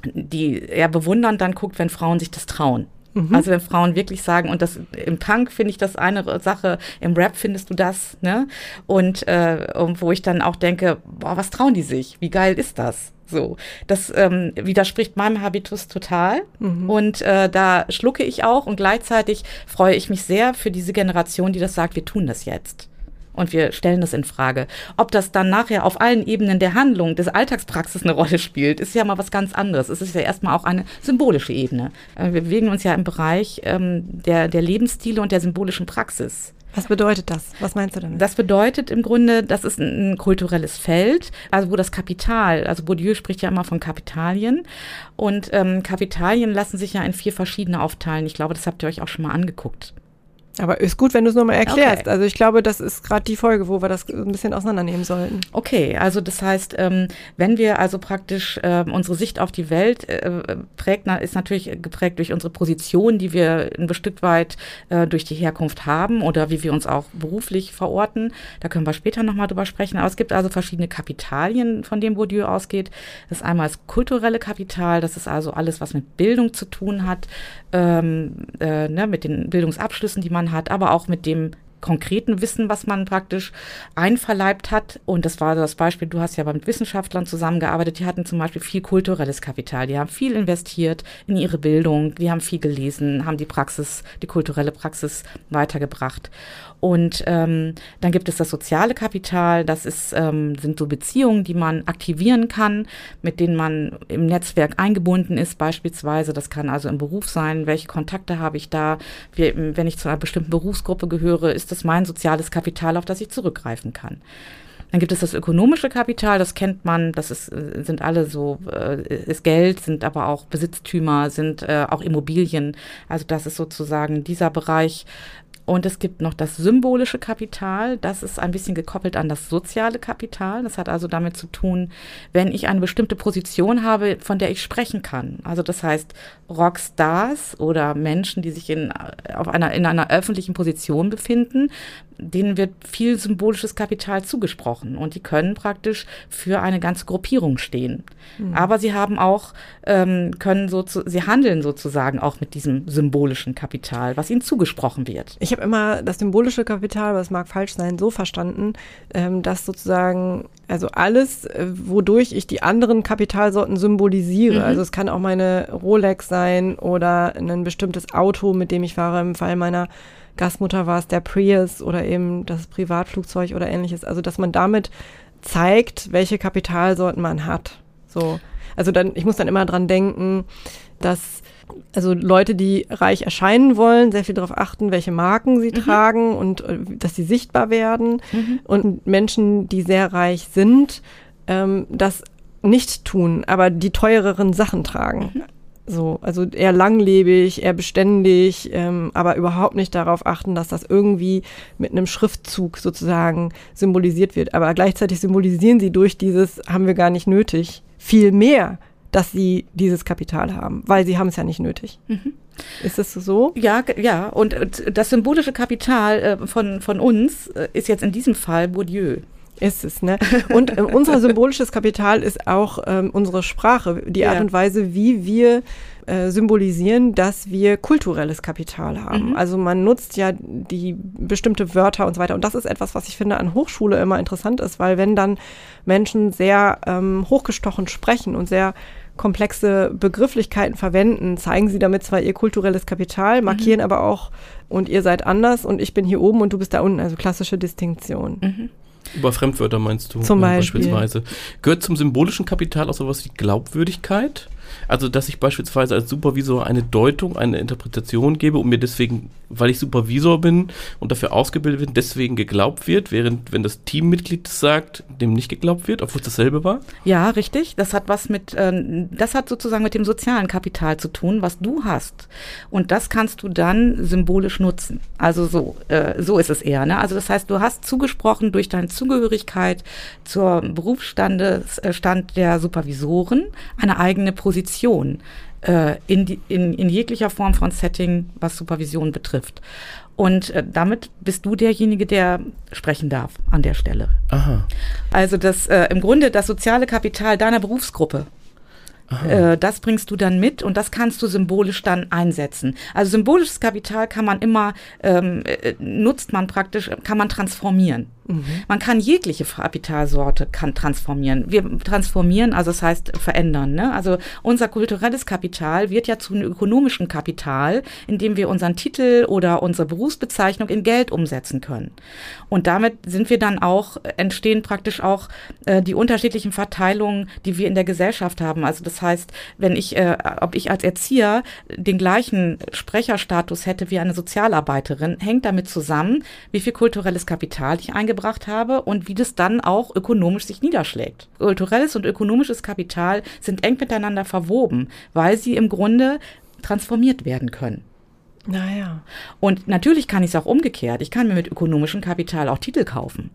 D: die eher bewundernd dann guckt, wenn Frauen sich das trauen. Mhm. Also wenn Frauen wirklich sagen, und das im Punk finde ich das eine Sache, im Rap findest du das, ne? Und, äh, und wo ich dann auch denke, boah, was trauen die sich? Wie geil ist das? So, das ähm, widerspricht meinem Habitus total. Mhm. Und äh, da schlucke ich auch und gleichzeitig freue ich mich sehr für diese Generation, die das sagt, wir tun das jetzt. Und wir stellen das in Frage. Ob das dann nachher auf allen Ebenen der Handlung, des Alltagspraxis eine Rolle spielt, ist ja mal was ganz anderes. Es ist ja erstmal auch eine symbolische Ebene. Äh, wir bewegen uns ja im Bereich ähm, der, der Lebensstile und der symbolischen Praxis.
B: Was bedeutet das? Was meinst du damit?
D: Das bedeutet im Grunde, das ist ein, kulturelles Feld, also wo das Kapital, also Bourdieu spricht ja immer von Kapitalien und ähm, Kapitalien lassen sich ja in vier verschiedene aufteilen. Ich glaube, das habt ihr euch auch schon mal angeguckt.
B: Aber ist gut, wenn du es nochmal erklärst. Okay. Also ich glaube, das ist gerade die Folge, wo wir das ein bisschen auseinandernehmen sollten.
D: Okay, also das heißt, ähm, wenn wir also praktisch äh, unsere Sicht auf die Welt äh, prägt, na, ist natürlich geprägt durch unsere Position, die wir ein Stück weit äh, durch die Herkunft haben oder wie wir uns auch beruflich verorten. Da können wir später nochmal drüber sprechen. Aber es gibt also verschiedene Kapitalien, von denen Bourdieu ausgeht. Das ist einmal das kulturelle Kapital, das ist also alles, was mit Bildung zu tun hat, ähm, äh, ne, mit den Bildungsabschlüssen, die man hat, aber auch mit dem konkreten Wissen, was man praktisch einverleibt hat. Und das war das Beispiel, du hast ja mit Wissenschaftlern zusammengearbeitet, die hatten zum Beispiel viel kulturelles Kapital, die haben viel investiert in ihre Bildung, die haben viel gelesen, haben die Praxis, die kulturelle Praxis weitergebracht. Und ähm, dann gibt es das soziale Kapital, das ist, ähm, sind so Beziehungen, die man aktivieren kann, mit denen man im Netzwerk eingebunden ist, beispielsweise. Das kann also im Beruf sein, welche Kontakte habe ich da. Wie, wenn ich zu einer bestimmten Berufsgruppe gehöre, ist das mein soziales Kapital, auf das ich zurückgreifen kann. Dann gibt es das ökonomische Kapital, das kennt man, das ist, äh, sind alle so, äh, ist Geld, sind aber auch Besitztümer, sind äh, auch Immobilien. Also das ist sozusagen dieser Bereich, und es gibt noch das symbolische Kapital. Das ist ein bisschen gekoppelt an das soziale Kapital. Das hat also damit zu tun, wenn ich eine bestimmte Position habe, von der ich sprechen kann. Also das heißt, Rockstars oder Menschen, die sich in, auf einer, in einer öffentlichen Position befinden, denen wird viel symbolisches Kapital zugesprochen und die können praktisch für eine ganze Gruppierung stehen. Mhm. Aber sie haben auch, ähm, können so, zu, sie handeln sozusagen auch mit diesem symbolischen Kapital, was ihnen zugesprochen wird.
B: Ich habe immer das symbolische Kapital, was mag falsch sein, so verstanden, ähm, dass sozusagen, also alles, äh, wodurch ich die anderen Kapitalsorten symbolisiere, mhm. also es kann auch meine Rolex sein oder ein bestimmtes Auto, mit dem ich fahre, im Fall meiner Gastmutter war es der Prius oder eben das Privatflugzeug oder ähnliches. Also, dass man damit zeigt, welche Kapitalsorten man hat. So. Also dann, ich muss dann immer dran denken, dass also Leute, die reich erscheinen wollen, sehr viel darauf achten, welche Marken sie mhm. tragen und äh, dass sie sichtbar werden. Mhm. Und Menschen, die sehr reich sind, ähm, das nicht tun, aber die teureren Sachen tragen. Mhm. So, also eher langlebig, eher beständig, ähm, aber überhaupt nicht darauf achten, dass das irgendwie mit einem Schriftzug sozusagen symbolisiert wird. Aber gleichzeitig symbolisieren sie durch dieses haben wir gar nicht nötig viel mehr, dass sie dieses Kapital haben, weil sie haben es ja nicht nötig. Mhm. Ist das so?
D: Ja, ja. Und das symbolische Kapital äh, von, von uns äh, ist jetzt in diesem Fall Bourdieu.
B: Ist es, ne? Und äh, unser symbolisches Kapital ist auch ähm, unsere Sprache, die Art ja. und Weise, wie wir äh, symbolisieren, dass wir kulturelles Kapital haben. Mhm. Also man nutzt ja die bestimmte Wörter und so weiter. Und das ist etwas, was ich finde an Hochschule immer interessant ist, weil wenn dann Menschen sehr ähm, hochgestochen sprechen und sehr komplexe Begrifflichkeiten verwenden, zeigen sie damit zwar ihr kulturelles Kapital, markieren mhm. aber auch, und ihr seid anders und ich bin hier oben und du bist da unten, also klassische Distinktion. Mhm.
C: Über Fremdwörter meinst du?
B: Zum Beispiel.
C: Beispielsweise. Gehört zum symbolischen Kapital auch sowas wie Glaubwürdigkeit? Also, dass ich beispielsweise als Supervisor eine Deutung, eine Interpretation gebe und mir deswegen, weil ich Supervisor bin und dafür ausgebildet bin, deswegen geglaubt wird, während wenn das Teammitglied das sagt, dem nicht geglaubt wird, obwohl es dasselbe war?
D: Ja, richtig. Das hat was mit, äh, das hat sozusagen mit dem sozialen Kapital zu tun, was du hast. Und das kannst du dann symbolisch nutzen. Also so, äh, so ist es eher. Ne? Also das heißt, du hast zugesprochen durch deine Zugehörigkeit zur Berufsstand der Supervisoren eine eigene Position Position äh, in, die, in, in jeglicher Form von Setting, was Supervision betrifft. Und äh, damit bist du derjenige, der sprechen darf an der Stelle. Aha. Also das äh, im Grunde das soziale Kapital deiner Berufsgruppe. Äh, das bringst du dann mit und das kannst du symbolisch dann einsetzen. Also symbolisches Kapital kann man immer, ähm, äh, nutzt man praktisch, kann man transformieren. Mhm. Man kann jegliche Kapitalsorte kann transformieren. Wir transformieren, also das heißt verändern. Ne? Also unser kulturelles Kapital wird ja zu einem ökonomischen Kapital, indem wir unseren Titel oder unsere Berufsbezeichnung in Geld umsetzen können. Und damit sind wir dann auch, entstehen praktisch auch äh, die unterschiedlichen Verteilungen, die wir in der Gesellschaft haben. Also das heißt, wenn ich, äh, ob ich als Erzieher den gleichen Sprecherstatus hätte wie eine Sozialarbeiterin, hängt damit zusammen, wie viel kulturelles Kapital ich eingebracht gebracht habe und wie das dann auch ökonomisch sich niederschlägt. Kulturelles und ökonomisches Kapital sind eng miteinander verwoben, weil sie im Grunde transformiert werden können.
B: Naja.
D: Und natürlich kann ich es auch umgekehrt. Ich kann mir mit ökonomischem Kapital auch Titel kaufen.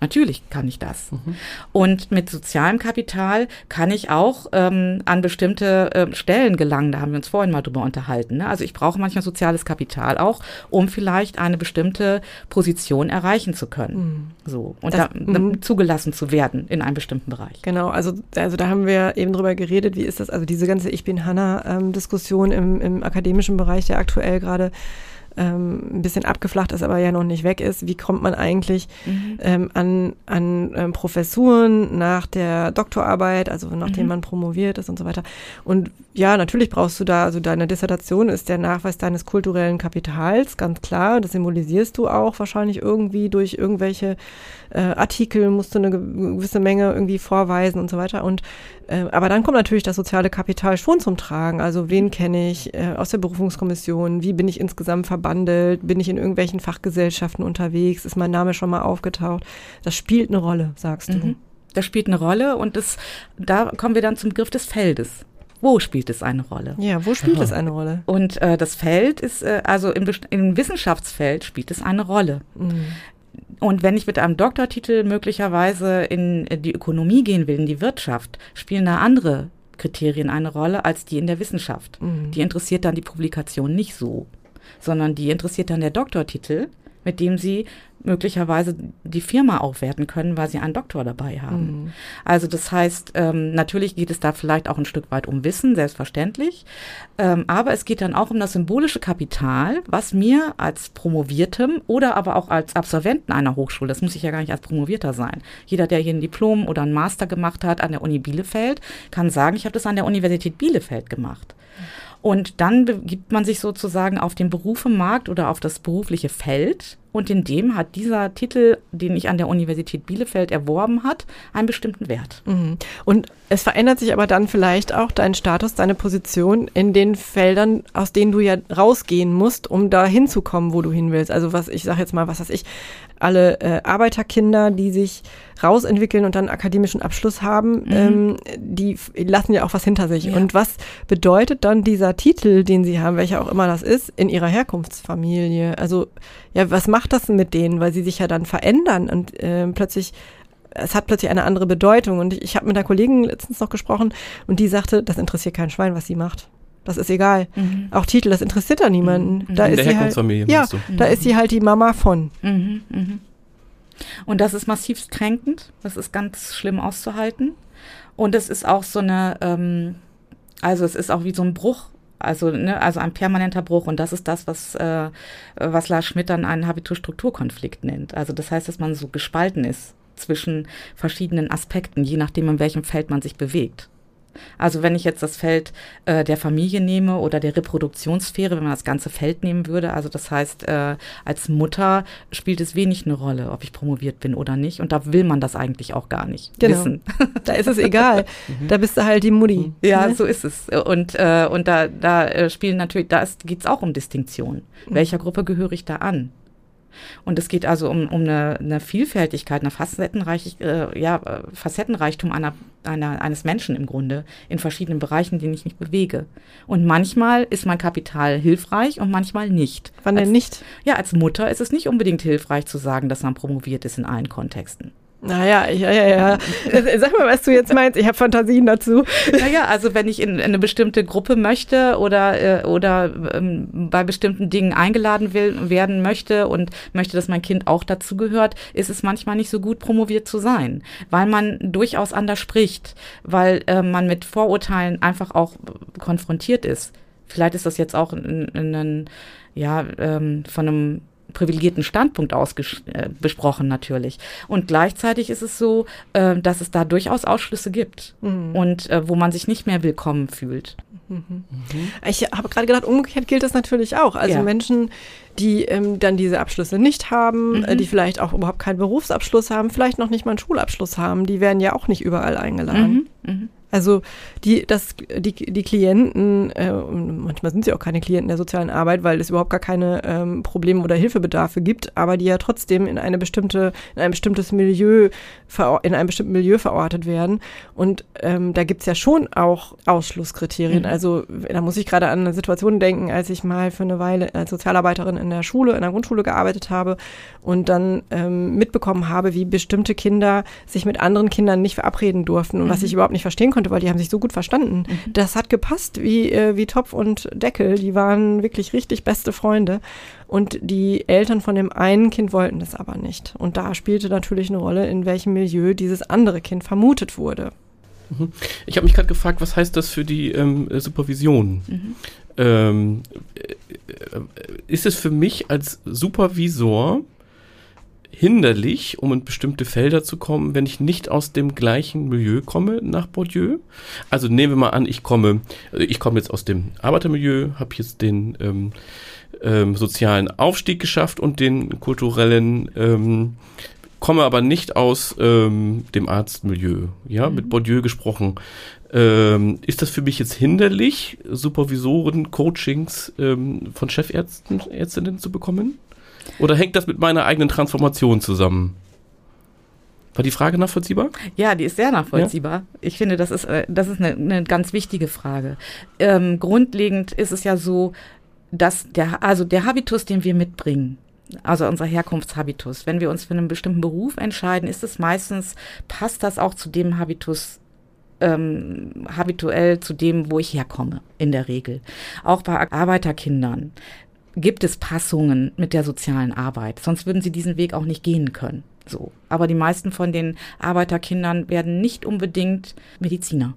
D: Natürlich kann ich das. Mhm. Und mit sozialem Kapital kann ich auch ähm, an bestimmte äh, Stellen gelangen. Da haben wir uns vorhin mal drüber unterhalten. Ne? Also ich brauche manchmal soziales Kapital auch, um vielleicht eine bestimmte Position erreichen zu können. Mhm. So. Und das, da, mhm. zugelassen zu werden in einem bestimmten Bereich.
B: Genau, also, also da haben wir eben drüber geredet, wie ist das, also diese ganze Ich bin Hanna-Diskussion ähm, im, im akademischen Bereich, der aktuell gerade ähm, ein bisschen abgeflacht ist, aber ja noch nicht weg ist. Wie kommt man eigentlich mhm. ähm, an, an ähm, Professuren nach der Doktorarbeit, also nachdem mhm. man promoviert ist und so weiter. Und ja, natürlich brauchst du da, also deine Dissertation ist der Nachweis deines kulturellen Kapitals, ganz klar. Das symbolisierst du auch wahrscheinlich irgendwie durch irgendwelche äh, Artikel, musst du eine gewisse Menge irgendwie vorweisen und so weiter. Und äh, aber dann kommt natürlich das soziale Kapital schon zum Tragen. Also wen kenne ich äh, aus der Berufungskommission? Wie bin ich insgesamt verbandelt? Bin ich in irgendwelchen Fachgesellschaften unterwegs? Ist mein Name schon mal aufgetaucht? Das spielt eine Rolle, sagst du. Mhm.
D: Das spielt eine Rolle und das, da kommen wir dann zum Begriff des Feldes. Wo spielt es eine Rolle?
B: Ja, wo spielt es eine Rolle?
D: Und äh, das Feld ist, äh, also im, im, Wissenschaftsfeld spielt es eine Rolle. Mhm. Und wenn ich mit einem Doktortitel möglicherweise in die Ökonomie gehen will, in die Wirtschaft, spielen da andere Kriterien eine Rolle als die in der Wissenschaft. Mhm. Die interessiert dann die Publikation nicht so, sondern die interessiert dann der Doktortitel, mit dem sie möglicherweise die Firma aufwerten können, weil sie einen Doktor dabei haben. Mhm. Also das heißt, ähm, natürlich geht es da vielleicht auch ein Stück weit um Wissen, selbstverständlich, ähm, aber es geht dann auch um das symbolische Kapital, was mir als Promoviertem oder aber auch als Absolventen einer Hochschule, das muss ich ja gar nicht als Promovierter sein. Jeder, der hier ein Diplom oder einen Master gemacht hat an der Uni Bielefeld, kann sagen, ich habe das an der Universität Bielefeld gemacht. Und dann begibt man sich sozusagen auf den Berufemarkt oder auf das berufliche Feld und in dem hat dieser Titel, den ich an der Universität Bielefeld erworben hat, einen bestimmten Wert.
B: Mhm. Und es verändert sich aber dann vielleicht auch dein Status, deine Position in den Feldern, aus denen du ja rausgehen musst, um da hinzukommen, wo du hin willst. Also was, ich sage jetzt mal, was weiß ich, alle äh, Arbeiterkinder, die sich rausentwickeln und dann akademischen Abschluss haben, mhm. ähm, die lassen ja auch was hinter sich. Ja. Und was bedeutet dann dieser Titel, den sie haben, welcher auch immer das ist, in ihrer Herkunftsfamilie? Also, ja, was macht das mit denen? Weil sie sich ja dann verändern und äh, plötzlich es hat plötzlich eine andere Bedeutung. Und ich, ich habe mit einer Kollegin letztens noch gesprochen und die sagte, das interessiert kein Schwein, was sie macht. Das ist egal. Mhm. Auch Titel, das interessiert da niemanden. Mhm. Da
C: In
B: ist
C: der
B: sie halt, ja,
C: du?
B: da ist sie halt die Mama von.
D: Mhm. Mhm. Und das ist massivst kränkend. Das ist ganz schlimm auszuhalten. Und es ist auch so eine, ähm, also es ist auch wie so ein Bruch. Also, ne, also ein permanenter Bruch. Und das ist das, was, äh, was Lars Schmidt dann einen Habitus-Strukturkonflikt nennt. Also das heißt, dass man so gespalten ist zwischen verschiedenen Aspekten, je nachdem, in welchem Feld man sich bewegt. Also wenn ich jetzt das Feld äh, der Familie nehme oder der Reproduktionssphäre, wenn man das ganze Feld nehmen würde, also das heißt, äh, als Mutter spielt es wenig eine Rolle, ob ich promoviert bin oder nicht. Und da will man das eigentlich auch gar nicht genau. wissen.
B: Da ist es egal. Mhm. da bist du halt die Mutti.
D: Ja, ne? so ist es. Und, äh, und da, da äh, spielen natürlich, da geht es auch um Distinktion. Mhm. Welcher Gruppe gehöre ich da an? Und es geht also um, um eine, eine Vielfältigkeit, eine Facettenreich, äh, ja, Facettenreichtum einer, einer, eines Menschen im Grunde in verschiedenen Bereichen, in denen ich mich bewege. Und manchmal ist mein Kapital hilfreich und manchmal nicht.
B: Wann
D: als,
B: denn nicht?
D: Ja, als Mutter ist es nicht unbedingt hilfreich zu sagen, dass man promoviert ist in allen Kontexten.
B: Naja, ja, ja, ja. Sag mal, was du jetzt meinst. Ich habe Fantasien dazu.
D: Naja, also wenn ich in, in eine bestimmte Gruppe möchte oder, äh, oder ähm, bei bestimmten Dingen eingeladen will, werden möchte und möchte, dass mein Kind auch dazugehört, ist es manchmal nicht so gut, promoviert zu sein, weil man durchaus anders spricht, weil äh, man mit Vorurteilen einfach auch konfrontiert ist. Vielleicht ist das jetzt auch in, in, in ja, ähm, von einem privilegierten Standpunkt aus äh, besprochen natürlich. Und gleichzeitig ist es so, äh, dass es da durchaus Ausschlüsse gibt mhm. und äh, wo man sich nicht mehr willkommen fühlt.
B: Mhm. Ich habe gerade gedacht, umgekehrt gilt das natürlich auch. Also ja. Menschen, die ähm, dann diese Abschlüsse nicht haben, äh, mhm. die vielleicht auch überhaupt keinen Berufsabschluss haben, vielleicht noch nicht mal einen Schulabschluss haben, die werden ja auch nicht überall eingeladen. Also die, das, die, die Klienten, äh, manchmal sind sie auch keine Klienten der sozialen Arbeit, weil es überhaupt gar keine ähm, Probleme oder Hilfebedarfe gibt, aber die ja trotzdem in eine bestimmte, in ein bestimmtes Milieu, in einem bestimmten Milieu verortet werden. Und ähm, da gibt's ja schon auch Ausschlusskriterien. Mhm. Also da muss ich gerade an eine Situation denken, als ich mal für eine Weile als Sozialarbeiterin in der Schule, in der Grundschule gearbeitet habe und dann ähm, mitbekommen habe, wie bestimmte Kinder sich mit anderen Kindern nicht verabreden durften und mhm. was ich überhaupt nicht verstehen konnte konnte, weil die haben sich so gut verstanden. Mhm. Das hat gepasst wie, äh, wie Topf und Deckel. Die waren wirklich richtig beste Freunde. Und die Eltern von dem einen Kind wollten das aber nicht. Und da spielte natürlich eine Rolle, in welchem Milieu dieses andere Kind vermutet wurde.
C: Mhm. Ich habe mich gerade gefragt, was heißt das für die ähm, Supervision? Mhm. Ähm, äh, äh, ist es für mich als Supervisor hinderlich, um in bestimmte Felder zu kommen, wenn ich nicht aus dem gleichen Milieu komme nach Bourdieu. Also nehmen wir mal an, ich komme, ich komme jetzt aus dem Arbeitermilieu, habe jetzt den ähm, ähm, sozialen Aufstieg geschafft und den kulturellen, ähm, komme aber nicht aus ähm, dem Arztmilieu. Ja, mhm. mit Bourdieu gesprochen. Ähm, ist das für mich jetzt hinderlich, Supervisoren, Coachings ähm, von Chefärzten, Ärztinnen zu bekommen? Oder hängt das mit meiner eigenen Transformation zusammen? War die Frage nachvollziehbar?
D: Ja, die ist sehr nachvollziehbar. Ja? Ich finde, das ist, äh, das ist eine, eine ganz wichtige Frage. Ähm, grundlegend ist es ja so, dass der, also der Habitus, den wir mitbringen, also unser Herkunftshabitus, wenn wir uns für einen bestimmten Beruf entscheiden, ist es meistens, passt das auch zu dem Habitus ähm, habituell zu dem, wo ich herkomme, in der Regel. Auch bei Arbeiterkindern gibt es Passungen mit der sozialen Arbeit. Sonst würden sie diesen Weg auch nicht gehen können. So. Aber die meisten von den Arbeiterkindern werden nicht unbedingt Mediziner.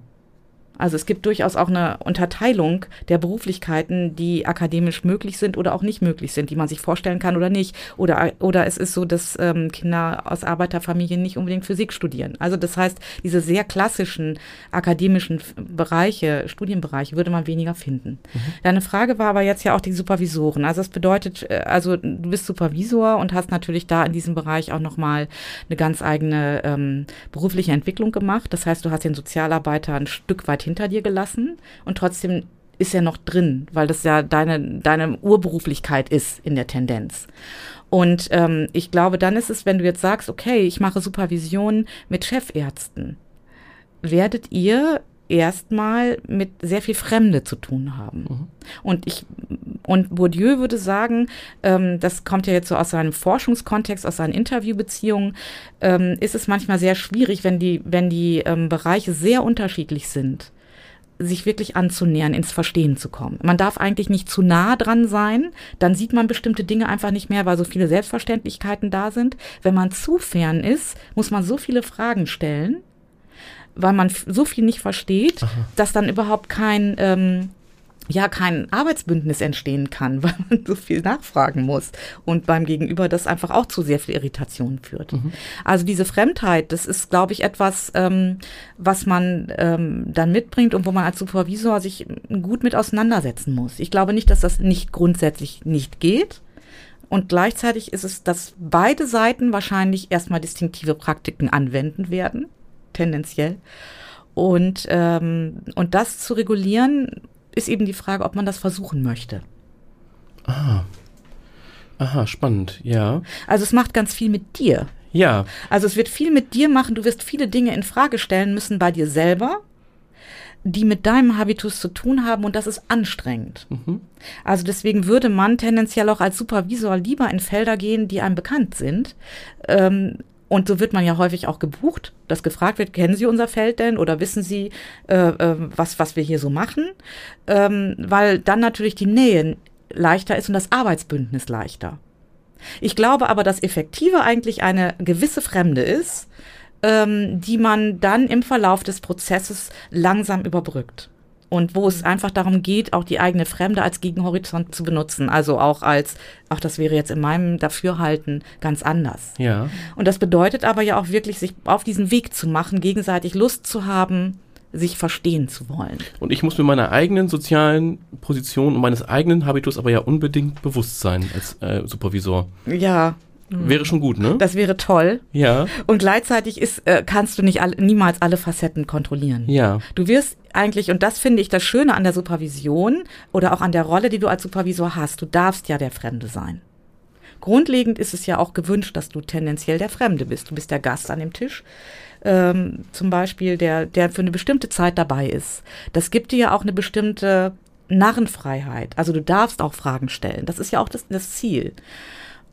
D: Also es gibt durchaus auch eine Unterteilung der Beruflichkeiten, die akademisch möglich sind oder auch nicht möglich sind, die man sich vorstellen kann oder nicht. Oder, oder es ist so, dass ähm, Kinder aus Arbeiterfamilien nicht unbedingt Physik studieren. Also das heißt, diese sehr klassischen akademischen Bereiche, Studienbereiche würde man weniger finden. Mhm. Deine Frage war aber jetzt ja auch die Supervisoren. Also das bedeutet, äh, also du bist Supervisor und hast natürlich da in diesem Bereich auch nochmal eine ganz eigene ähm, berufliche Entwicklung gemacht. Das heißt, du hast den Sozialarbeiter ein Stück weit hinter dir gelassen und trotzdem ist er noch drin, weil das ja deine, deine Urberuflichkeit ist in der Tendenz. Und ähm, ich glaube, dann ist es, wenn du jetzt sagst, okay, ich mache Supervision mit Chefärzten, werdet ihr erstmal mit sehr viel Fremde zu tun haben. Mhm. Und ich und Bourdieu würde sagen, ähm, das kommt ja jetzt so aus seinem Forschungskontext, aus seinen Interviewbeziehungen, ähm, ist es manchmal sehr schwierig, wenn die wenn die ähm, Bereiche sehr unterschiedlich sind sich wirklich anzunähern, ins Verstehen zu kommen. Man darf eigentlich nicht zu nah dran sein, dann sieht man bestimmte Dinge einfach nicht mehr, weil so viele Selbstverständlichkeiten da sind. Wenn man zu fern ist, muss man so viele Fragen stellen, weil man so viel nicht versteht, Aha. dass dann überhaupt kein ähm, ja kein Arbeitsbündnis entstehen kann, weil man so viel nachfragen muss und beim Gegenüber das einfach auch zu sehr viel Irritation führt. Mhm. Also diese Fremdheit, das ist, glaube ich, etwas, ähm, was man ähm, dann mitbringt und wo man als Supervisor sich gut mit auseinandersetzen muss. Ich glaube nicht, dass das nicht grundsätzlich nicht geht. Und gleichzeitig ist es, dass beide Seiten wahrscheinlich erstmal distinktive Praktiken anwenden werden, tendenziell. Und, ähm, und das zu regulieren ist eben die Frage, ob man das versuchen möchte.
C: Ah. Aha, spannend, ja.
D: Also es macht ganz viel mit dir.
C: Ja.
D: Also es wird viel mit dir machen, du wirst viele Dinge in Frage stellen müssen bei dir selber, die mit deinem Habitus zu tun haben und das ist anstrengend. Mhm. Also deswegen würde man tendenziell auch als Supervisor lieber in Felder gehen, die einem bekannt sind, ähm, und so wird man ja häufig auch gebucht, dass gefragt wird, kennen Sie unser Feld denn oder wissen Sie, äh, äh, was, was wir hier so machen? Ähm, weil dann natürlich die Nähe leichter ist und das Arbeitsbündnis leichter. Ich glaube aber, dass effektiver eigentlich eine gewisse Fremde ist, ähm, die man dann im Verlauf des Prozesses langsam überbrückt und wo es mhm. einfach darum geht, auch die eigene Fremde als Gegenhorizont zu benutzen. Also auch als, auch das wäre jetzt in meinem Dafürhalten ganz anders.
C: Ja.
D: Und das bedeutet aber ja auch wirklich, sich auf diesen Weg zu machen, gegenseitig Lust zu haben, sich verstehen zu wollen.
C: Und ich muss mir meiner eigenen sozialen Position und meines eigenen Habitus aber ja unbedingt bewusst sein als äh, Supervisor.
D: Ja.
C: Wäre schon gut, ne?
D: Das wäre toll.
C: Ja.
D: Und gleichzeitig ist, äh, kannst du nicht all, niemals alle Facetten kontrollieren.
C: Ja.
D: Du wirst eigentlich, und das finde ich das Schöne an der Supervision oder auch an der Rolle, die du als Supervisor hast, du darfst ja der Fremde sein. Grundlegend ist es ja auch gewünscht, dass du tendenziell der Fremde bist. Du bist der Gast an dem Tisch. Ähm, zum Beispiel, der, der für eine bestimmte Zeit dabei ist. Das gibt dir ja auch eine bestimmte Narrenfreiheit. Also du darfst auch Fragen stellen. Das ist ja auch das, das Ziel.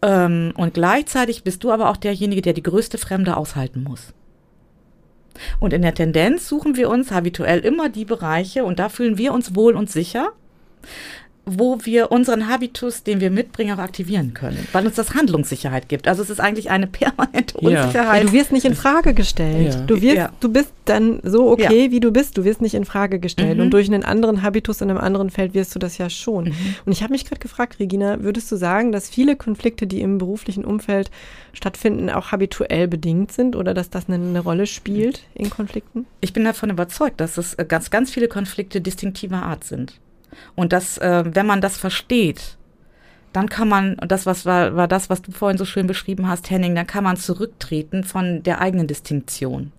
D: Ähm, und gleichzeitig bist du aber auch derjenige, der die größte Fremde aushalten muss. Und in der Tendenz suchen wir uns habituell immer die Bereiche, und da fühlen wir uns wohl und sicher, wo wir unseren Habitus, den wir mitbringen, auch aktivieren können, weil uns das Handlungssicherheit gibt. Also es ist eigentlich eine permanente Unsicherheit.
B: Ja. du wirst nicht in Frage gestellt. Ja. Du wirst, ja. du bist dann so okay, wie du bist. Du wirst nicht in Frage gestellt. Mhm. Und durch einen anderen Habitus in einem anderen Feld wirst du das ja schon. Mhm. Und ich habe mich gerade gefragt, Regina, würdest du sagen, dass viele Konflikte, die im beruflichen Umfeld stattfinden, auch habituell bedingt sind oder dass das eine, eine Rolle spielt in Konflikten?
D: Ich bin davon überzeugt, dass es ganz, ganz viele Konflikte distinktiver Art sind. Und das, äh, wenn man das versteht, dann kann man, und das was war, war das, was du vorhin so schön beschrieben hast, Henning, dann kann man zurücktreten von der eigenen Distinktion.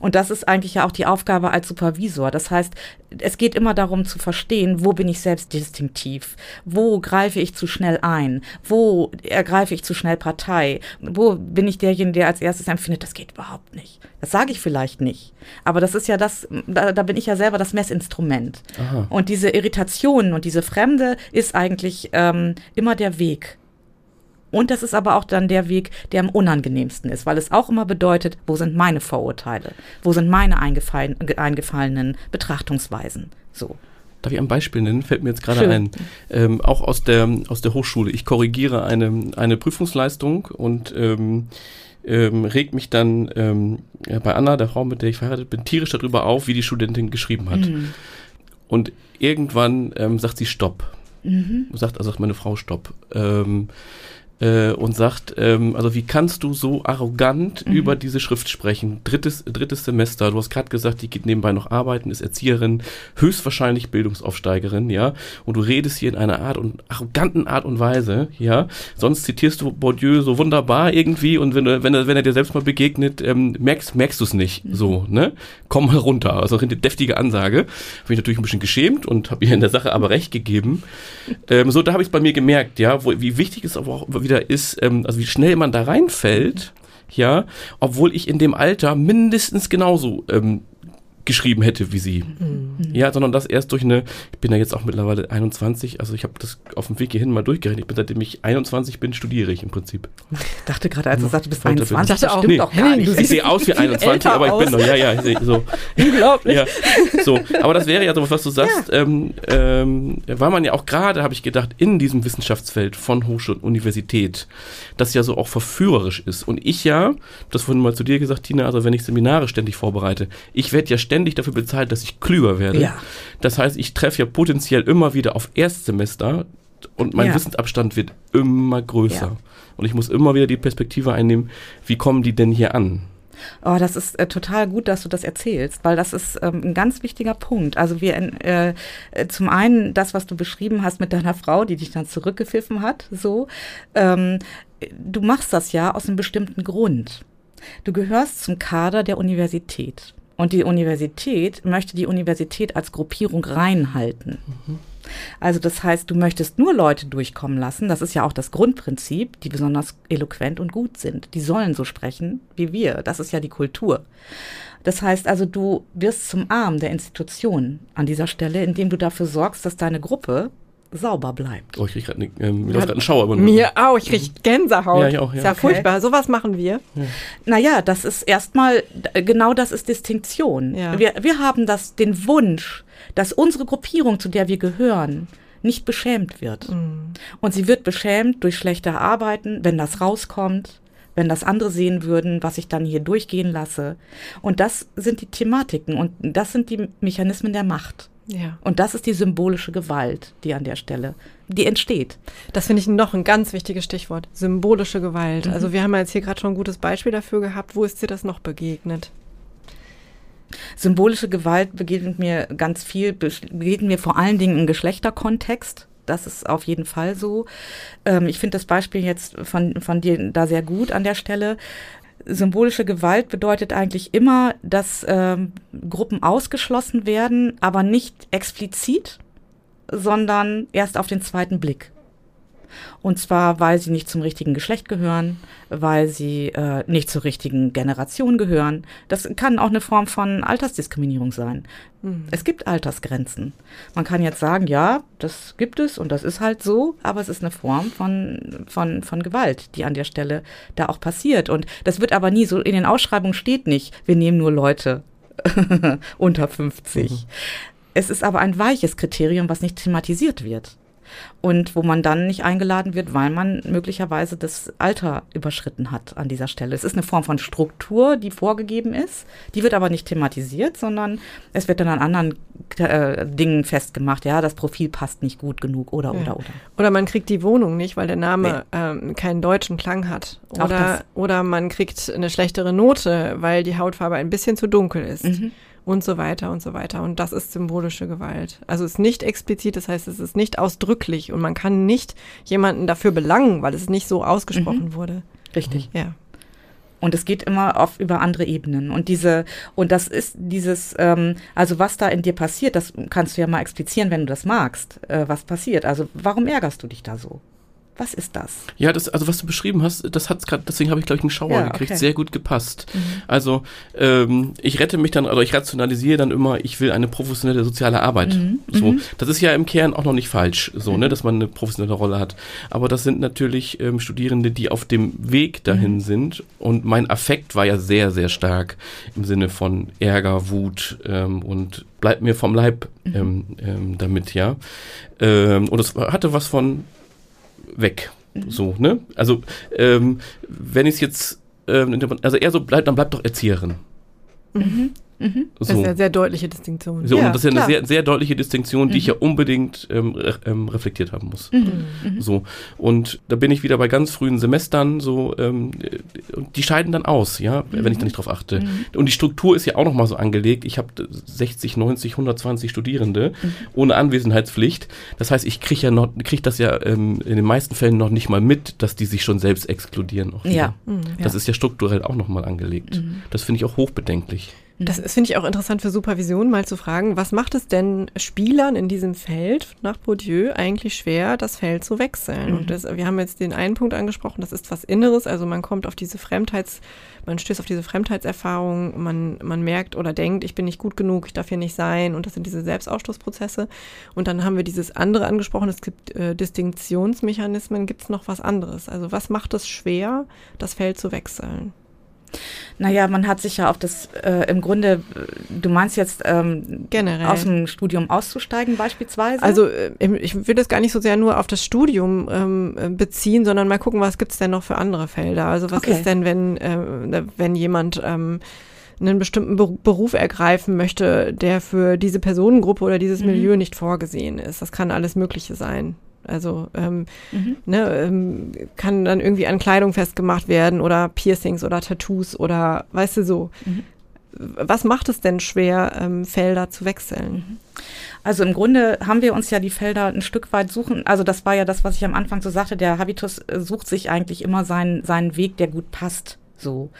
D: Und das ist eigentlich ja auch die Aufgabe als Supervisor. Das heißt, es geht immer darum zu verstehen, wo bin ich selbst distinktiv? Wo greife ich zu schnell ein? Wo ergreife ich zu schnell Partei? Wo bin ich derjenige, der als erstes empfindet, das geht überhaupt nicht? Das sage ich vielleicht nicht. Aber das ist ja das, da, da bin ich ja selber das Messinstrument. Aha. Und diese Irritationen und diese Fremde ist eigentlich ähm, immer der Weg und das ist aber auch dann der Weg, der am unangenehmsten ist, weil es auch immer bedeutet, wo sind meine Vorurteile? Wo sind meine eingefallen, eingefallenen Betrachtungsweisen? So.
C: Darf ich ein Beispiel nennen? Fällt mir jetzt gerade ein. Ähm, auch aus der, aus der Hochschule. Ich korrigiere eine, eine Prüfungsleistung und ähm, ähm, regt mich dann ähm, bei Anna, der Frau, mit der ich verheiratet bin, tierisch darüber auf, wie die Studentin geschrieben hat. Mhm. Und irgendwann ähm, sagt sie Stopp. Mhm. Sagt also meine Frau Stopp. Ähm, äh, und sagt, ähm, also wie kannst du so arrogant mhm. über diese Schrift sprechen? Drittes, drittes Semester, du hast gerade gesagt, die geht nebenbei noch arbeiten, ist Erzieherin, höchstwahrscheinlich Bildungsaufsteigerin, ja, und du redest hier in einer Art und arroganten Art und Weise, ja, sonst zitierst du Bourdieu so wunderbar irgendwie und wenn, wenn, er, wenn er dir selbst mal begegnet, ähm, merkst, merkst du es nicht, mhm. so, ne? Komm mal runter, also eine deftige Ansage. Habe ich natürlich ein bisschen geschämt und habe ihr in der Sache aber recht gegeben. Ähm, so, da habe ich es bei mir gemerkt, ja, wo, wie wichtig es aber auch wieder wieder ist, ähm, also wie schnell man da reinfällt, ja, obwohl ich in dem Alter mindestens genauso ähm, geschrieben hätte wie sie. Mhm. Ja, sondern das erst durch eine, ich bin ja jetzt auch mittlerweile 21, also ich habe das auf dem Weg hierhin mal durchgerechnet. Ich bin seitdem ich 21 bin, studiere ich im Prinzip.
D: Ich dachte gerade, als du sagst, du bist 21, das stimmt
C: nee,
D: doch gar nicht.
C: Ich sehe aus wie 21, aber ich bin noch, ja, ja, so.
B: Unglaublich. Ja,
C: so, aber das wäre ja so, was du sagst, ja. ähm, ähm, war man ja auch gerade, habe ich gedacht, in diesem Wissenschaftsfeld von Hochschule und Universität, das ja so auch verführerisch ist. Und ich ja, das vorhin mal zu dir gesagt, Tina, also wenn ich Seminare ständig vorbereite, ich werde ja ständig ständig dafür bezahlt, dass ich klüger werde. Ja. Das heißt, ich treffe ja potenziell immer wieder auf Erstsemester und mein ja. Wissensabstand wird immer größer. Ja. Und ich muss immer wieder die Perspektive einnehmen, wie kommen die denn hier an?
D: Oh, das ist äh, total gut, dass du das erzählst, weil das ist ähm, ein ganz wichtiger Punkt. Also wir äh, äh, zum einen das, was du beschrieben hast mit deiner Frau, die dich dann zurückgepfiffen hat, so. Ähm, du machst das ja aus einem bestimmten Grund. Du gehörst zum Kader der Universität. Und die Universität möchte die Universität als Gruppierung reinhalten. Mhm. Also das heißt, du möchtest nur Leute durchkommen lassen, das ist ja auch das Grundprinzip, die besonders eloquent und gut sind. Die sollen so sprechen wie wir. Das ist ja die Kultur. Das heißt also, du wirst zum Arm der Institution an dieser Stelle, indem du dafür sorgst, dass deine Gruppe sauber bleibt.
C: Oh, ich krieg gerade ne, ähm, ja, einen Schauer. Aber
B: mir auch, ich krieg Gänsehaut. Ja, ich auch, ja. Ist ja okay. furchtbar. Sowas machen wir.
D: Ja. Naja, das ist erstmal, genau das ist Distinktion. Ja. Wir, wir haben das, den Wunsch, dass unsere Gruppierung, zu der wir gehören, nicht beschämt wird. Mhm. Und sie wird beschämt durch schlechte Arbeiten, wenn das rauskommt, wenn das andere sehen würden, was ich dann hier durchgehen lasse. Und das sind die Thematiken und das sind die Mechanismen der Macht. Ja. Und das ist die symbolische Gewalt, die an der Stelle, die entsteht.
B: Das finde ich noch ein ganz wichtiges Stichwort. Symbolische Gewalt. Mhm. Also wir haben jetzt hier gerade schon ein gutes Beispiel dafür gehabt. Wo ist dir das noch begegnet?
D: Symbolische Gewalt begegnet mir ganz viel, begegnet mir vor allen Dingen im Geschlechterkontext. Das ist auf jeden Fall so. Ähm, ich finde das Beispiel jetzt von, von dir da sehr gut an der Stelle symbolische Gewalt bedeutet eigentlich immer, dass ähm, Gruppen ausgeschlossen werden, aber nicht explizit, sondern erst auf den zweiten Blick. Und zwar, weil sie nicht zum richtigen Geschlecht gehören, weil sie äh, nicht zur richtigen Generation gehören. Das kann auch eine Form von Altersdiskriminierung sein. Mhm. Es gibt Altersgrenzen. Man kann jetzt sagen, ja, das gibt es und das ist halt so, aber es ist eine Form von, von, von Gewalt, die an der Stelle da auch passiert. Und das wird aber nie so, in den Ausschreibungen steht nicht, wir nehmen nur Leute unter 50. Mhm. Es ist aber ein weiches Kriterium, was nicht thematisiert wird und wo man dann nicht eingeladen wird, weil man möglicherweise das Alter überschritten hat an dieser Stelle. Es ist eine Form von Struktur, die vorgegeben ist, die wird aber nicht thematisiert, sondern es wird dann an anderen äh, Dingen festgemacht, ja, das Profil passt nicht gut genug oder, ja. oder, oder.
B: Oder man kriegt die Wohnung nicht, weil der Name nee. ähm, keinen deutschen Klang hat. Oder, oder man kriegt eine schlechtere Note, weil die Hautfarbe ein bisschen zu dunkel ist. Mhm und so weiter und so weiter. Und das ist symbolische Gewalt. Also es ist nicht explizit, das heißt, es ist nicht ausdrücklich und man kann nicht jemanden dafür belangen, weil es nicht so ausgesprochen mhm. wurde.
D: Richtig. Ja. Und es geht immer auf über andere Ebenen. Und diese, und das ist dieses, ähm, also was da in dir passiert, das kannst du ja mal explizieren, wenn du das magst, äh, was passiert. Also warum ärgerst du dich da so? Was ist das?
C: Ja, das, also was du beschrieben hast, das hat gerade, deswegen habe ich, glaube ich, einen Schauer ja, gekriegt, okay. sehr gut gepasst. Mhm. Also ähm, ich rette mich dann, oder ich rationalisiere dann immer, ich will eine professionelle soziale Arbeit. Mhm. So, mhm. das ist ja im Kern auch noch nicht falsch, so, ne, mhm. dass man eine professionelle Rolle hat. Aber das sind natürlich ähm, Studierende, die auf dem Weg dahin mhm. sind. Und mein Affekt war ja sehr, sehr stark im Sinne von Ärger, Wut ähm, und bleibt mir vom Leib mhm. ähm, ähm, damit, ja. Ähm, und es hatte was von weg. Mhm. So, ne? Also, ähm, wenn ich es jetzt, ähm, also eher so bleibt, dann bleibt doch Erzieherin.
B: Mhm. Mhm. So. Das ist eine sehr deutliche Distinktion.
C: So, ja, und das ist ja klar. eine sehr, sehr deutliche Distinktion, die mhm. ich ja unbedingt ähm, re ähm, reflektiert haben muss. Mhm. mhm. So. Und da bin ich wieder bei ganz frühen Semestern, so, ähm, die scheiden dann aus, ja, wenn ich da nicht drauf achte. Mhm. Und die Struktur ist ja auch nochmal so angelegt. Ich habe 60, 90, 120 Studierende mhm. ohne Anwesenheitspflicht. Das heißt, ich kriege ja noch, kriege das ja ähm, in den meisten Fällen noch nicht mal mit, dass die sich schon selbst exkludieren.
D: Ja.
C: Das ist ja strukturell auch nochmal angelegt. Das finde ich auch hochbedenklich.
B: Das finde ich auch interessant für Supervision, mal zu fragen, was macht es denn Spielern in diesem Feld nach Bourdieu eigentlich schwer, das Feld zu wechseln? Mhm. Und das, wir haben jetzt den einen Punkt angesprochen, das ist was Inneres, also man kommt auf diese Fremdheits, man stößt auf diese Fremdheitserfahrung, man, man merkt oder denkt, ich bin nicht gut genug, ich darf hier nicht sein und das sind diese Selbstausstoßprozesse. Und dann haben wir dieses andere angesprochen, es gibt äh, Distinktionsmechanismen, gibt es noch was anderes? Also was macht es schwer, das Feld zu wechseln?
D: Naja, man hat sich ja auf das, äh, im Grunde, du meinst jetzt ähm, Generell. aus dem Studium auszusteigen beispielsweise?
B: Also äh, ich will das gar nicht so sehr nur auf das Studium ähm, beziehen, sondern mal gucken, was gibt es denn noch für andere Felder? Also was okay. ist denn, wenn, äh, wenn jemand ähm, einen bestimmten Beruf ergreifen möchte, der für diese Personengruppe oder dieses mhm. Milieu nicht vorgesehen ist? Das kann alles Mögliche sein. Also ähm, mhm. ne, ähm, kann dann irgendwie an Kleidung festgemacht werden oder Piercings oder Tattoos oder weißt du so. Mhm. Was macht es denn schwer, ähm, Felder zu wechseln? Mhm.
D: Also im Grunde haben wir uns ja die Felder ein Stück weit suchen. Also das war ja das, was ich am Anfang so sagte. Der Habitus äh, sucht sich eigentlich immer seinen, seinen Weg, der gut passt so.